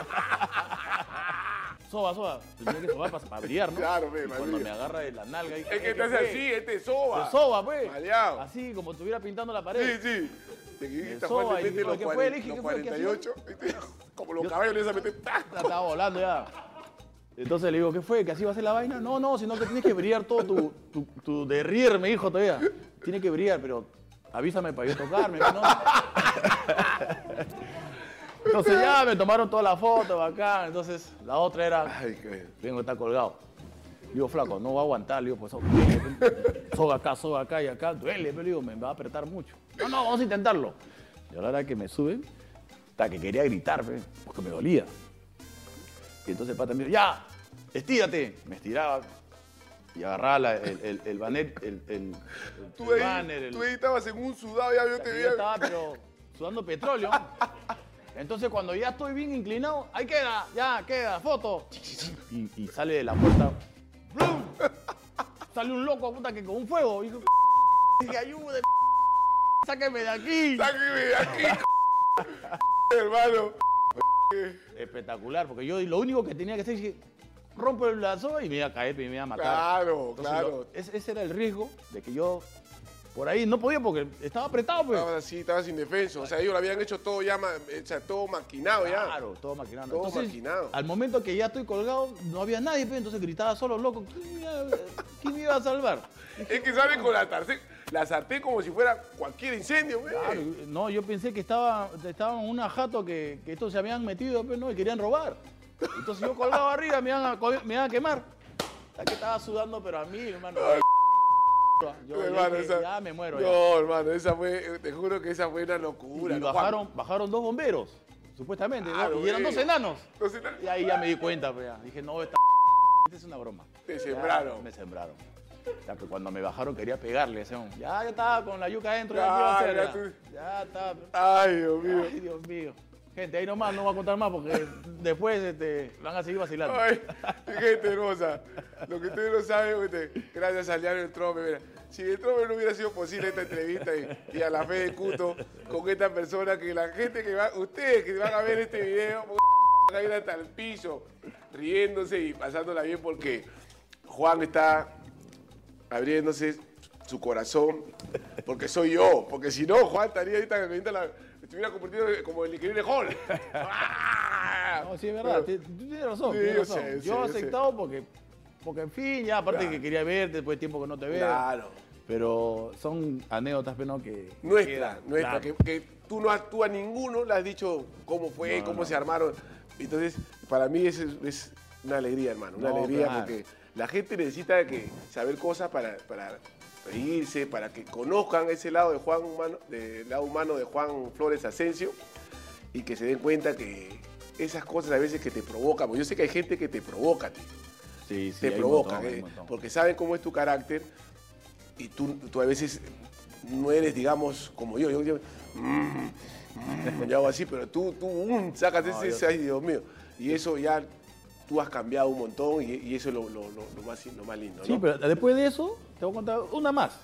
soba, soba. Tenía que sobar para, para brillar, ¿no? Claro, ve, Y cuando me agarra de la nalga... y- Es que ¿qué te hace fue? así, este soba. Soba, pues. Maleado. Así, como estuviera pintando la Sí, pared. sí. Y te mete digo, los, los ¿qué fue? ¿Qué hacía? 48. ¿viste? Como los caballos le meter. ¡tac! La estaba volando ya. Entonces le digo, ¿qué fue? ¿Que así va a ser la vaina? No, no, sino que tienes que brillar todo tu, tu, tu derrier, me dijo todavía. Tiene que brillar, pero avísame para yo tocarme, ¿no? Entonces ya me tomaron toda la foto acá. Entonces la otra era, Ay, qué. vengo, está colgado. Digo, flaco, no va a aguantar. Le digo, pues soga acá, soga acá y acá. Duele, pero digo, me va a apretar mucho. No, no, vamos a intentarlo. Y a la hora que me suben, hasta que quería gritar, porque me dolía. Y entonces el pata me dijo, ya, estírate. Me estiraba y agarraba la- el, el, el banner, el, Tú ahí, banner, el- tú ahí estabas en un sudado, ya yo te veía. estaba, pero sudando petróleo. Entonces, cuando ya estoy bien inclinado, ahí queda, ya queda, foto. Y, y sale de la puerta. ¡blum! Sale un loco, puta, que con un fuego. Y dije, ayude, sáqueme de aquí. Sáqueme de aquí, hermano. Espectacular, porque yo lo único que tenía que hacer es que rompo el lazo y me iba a caer, me iba a matar. Claro, Entonces, claro. lo- ese, ese era el riesgo de que yo por ahí no podía porque estaba apretado, pues. Estabas así, estabas indefenso. O sea, ellos lo habían hecho todo ya, o sea, todo maquinado ya. Claro, todo maquinado. Todo Entonces, maquinado. Al momento que ya estoy colgado, no había nadie, pues, entonces gritaba solo, loco, ¿quién me iba, quién me iba a salvar? Es que sale con la sartén, la sartén como si fuera cualquier incendio. Claro, no, yo pensé que estaba, estaba en una jato que, que estos se habían metido, pues, ¿no? Y querían robar. Entonces yo colgado arriba, me iban a, me iban a quemar. Hasta que estaba sudando, pero a mí, hermano. Yo hermano, dije, esa- ya me muero. ya. No, hermano, esa fue, te juro que esa fue una locura. Y bajaron, bajaron dos bomberos, supuestamente, y eran dos enanos. Y ahí ya me di cuenta, pues, ya. dije, no, esta, esta es una broma. Te Ya, sembraron. me sembraron. Ya, que cuando me bajaron quería pegarle. decían, Ya, ya estaba con la yuca adentro. Ya, Ya, ¿qué iba a hacer? ya Ya, tú- Ya estaba. Ay, Dios mío. Ay, Dios mío. Gente, ahí nomás no voy a contar más porque después este, van a seguir vacilando. Ay, gente hermosa. Lo que ustedes no saben, este, gracias a Liano el Trome. Mira, si el Trome no hubiera sido posible esta entrevista y, a la fe de Cuto con esta persona, que la gente que va, ustedes que van a ver este video, van a ir hasta el piso, riéndose y pasándola bien porque Juan está abriéndose su corazón, porque soy yo, porque si no, Juan estaría ahorita, ahorita la- estuviera convertido como el increíble Hulk. ¡Ah! No, sí, es verdad. Pero- tienes razón. Sí, tienes yo razón. yo he aceptado porque, porque, en fin, ya aparte Claro. que quería verte después de tiempo que no te veo. Claro. Pero son anécdotas, pero no que. Nuestra, quedan, nuestra, claro. que, que tú no actúas ninguno, le has dicho cómo fue, No, cómo no. se armaron. Entonces, para mí es, es una alegría, hermano, una No, alegría claro. porque la gente necesita que saber cosas para, para reírse, para que conozcan ese lado de Juan humano, del lado humano de Juan Flores Asensio y que se den cuenta que esas cosas a veces que te provocan, porque yo sé que hay gente que te provoca, tío Sí, sí, te provocan, montón, ¿eh? porque saben cómo es tu carácter y tú, tú a veces no eres, digamos, como yo. Yo, yo, mm, mm, yo hago así, pero tú, tú mm, sacas No, ese, ese, ay, Dios mío. Y eso ya tú has cambiado un montón y, y eso es lo, lo- lo- lo más, lo más lindo. Sí, ¿no? pero después de eso, te voy a contar una más.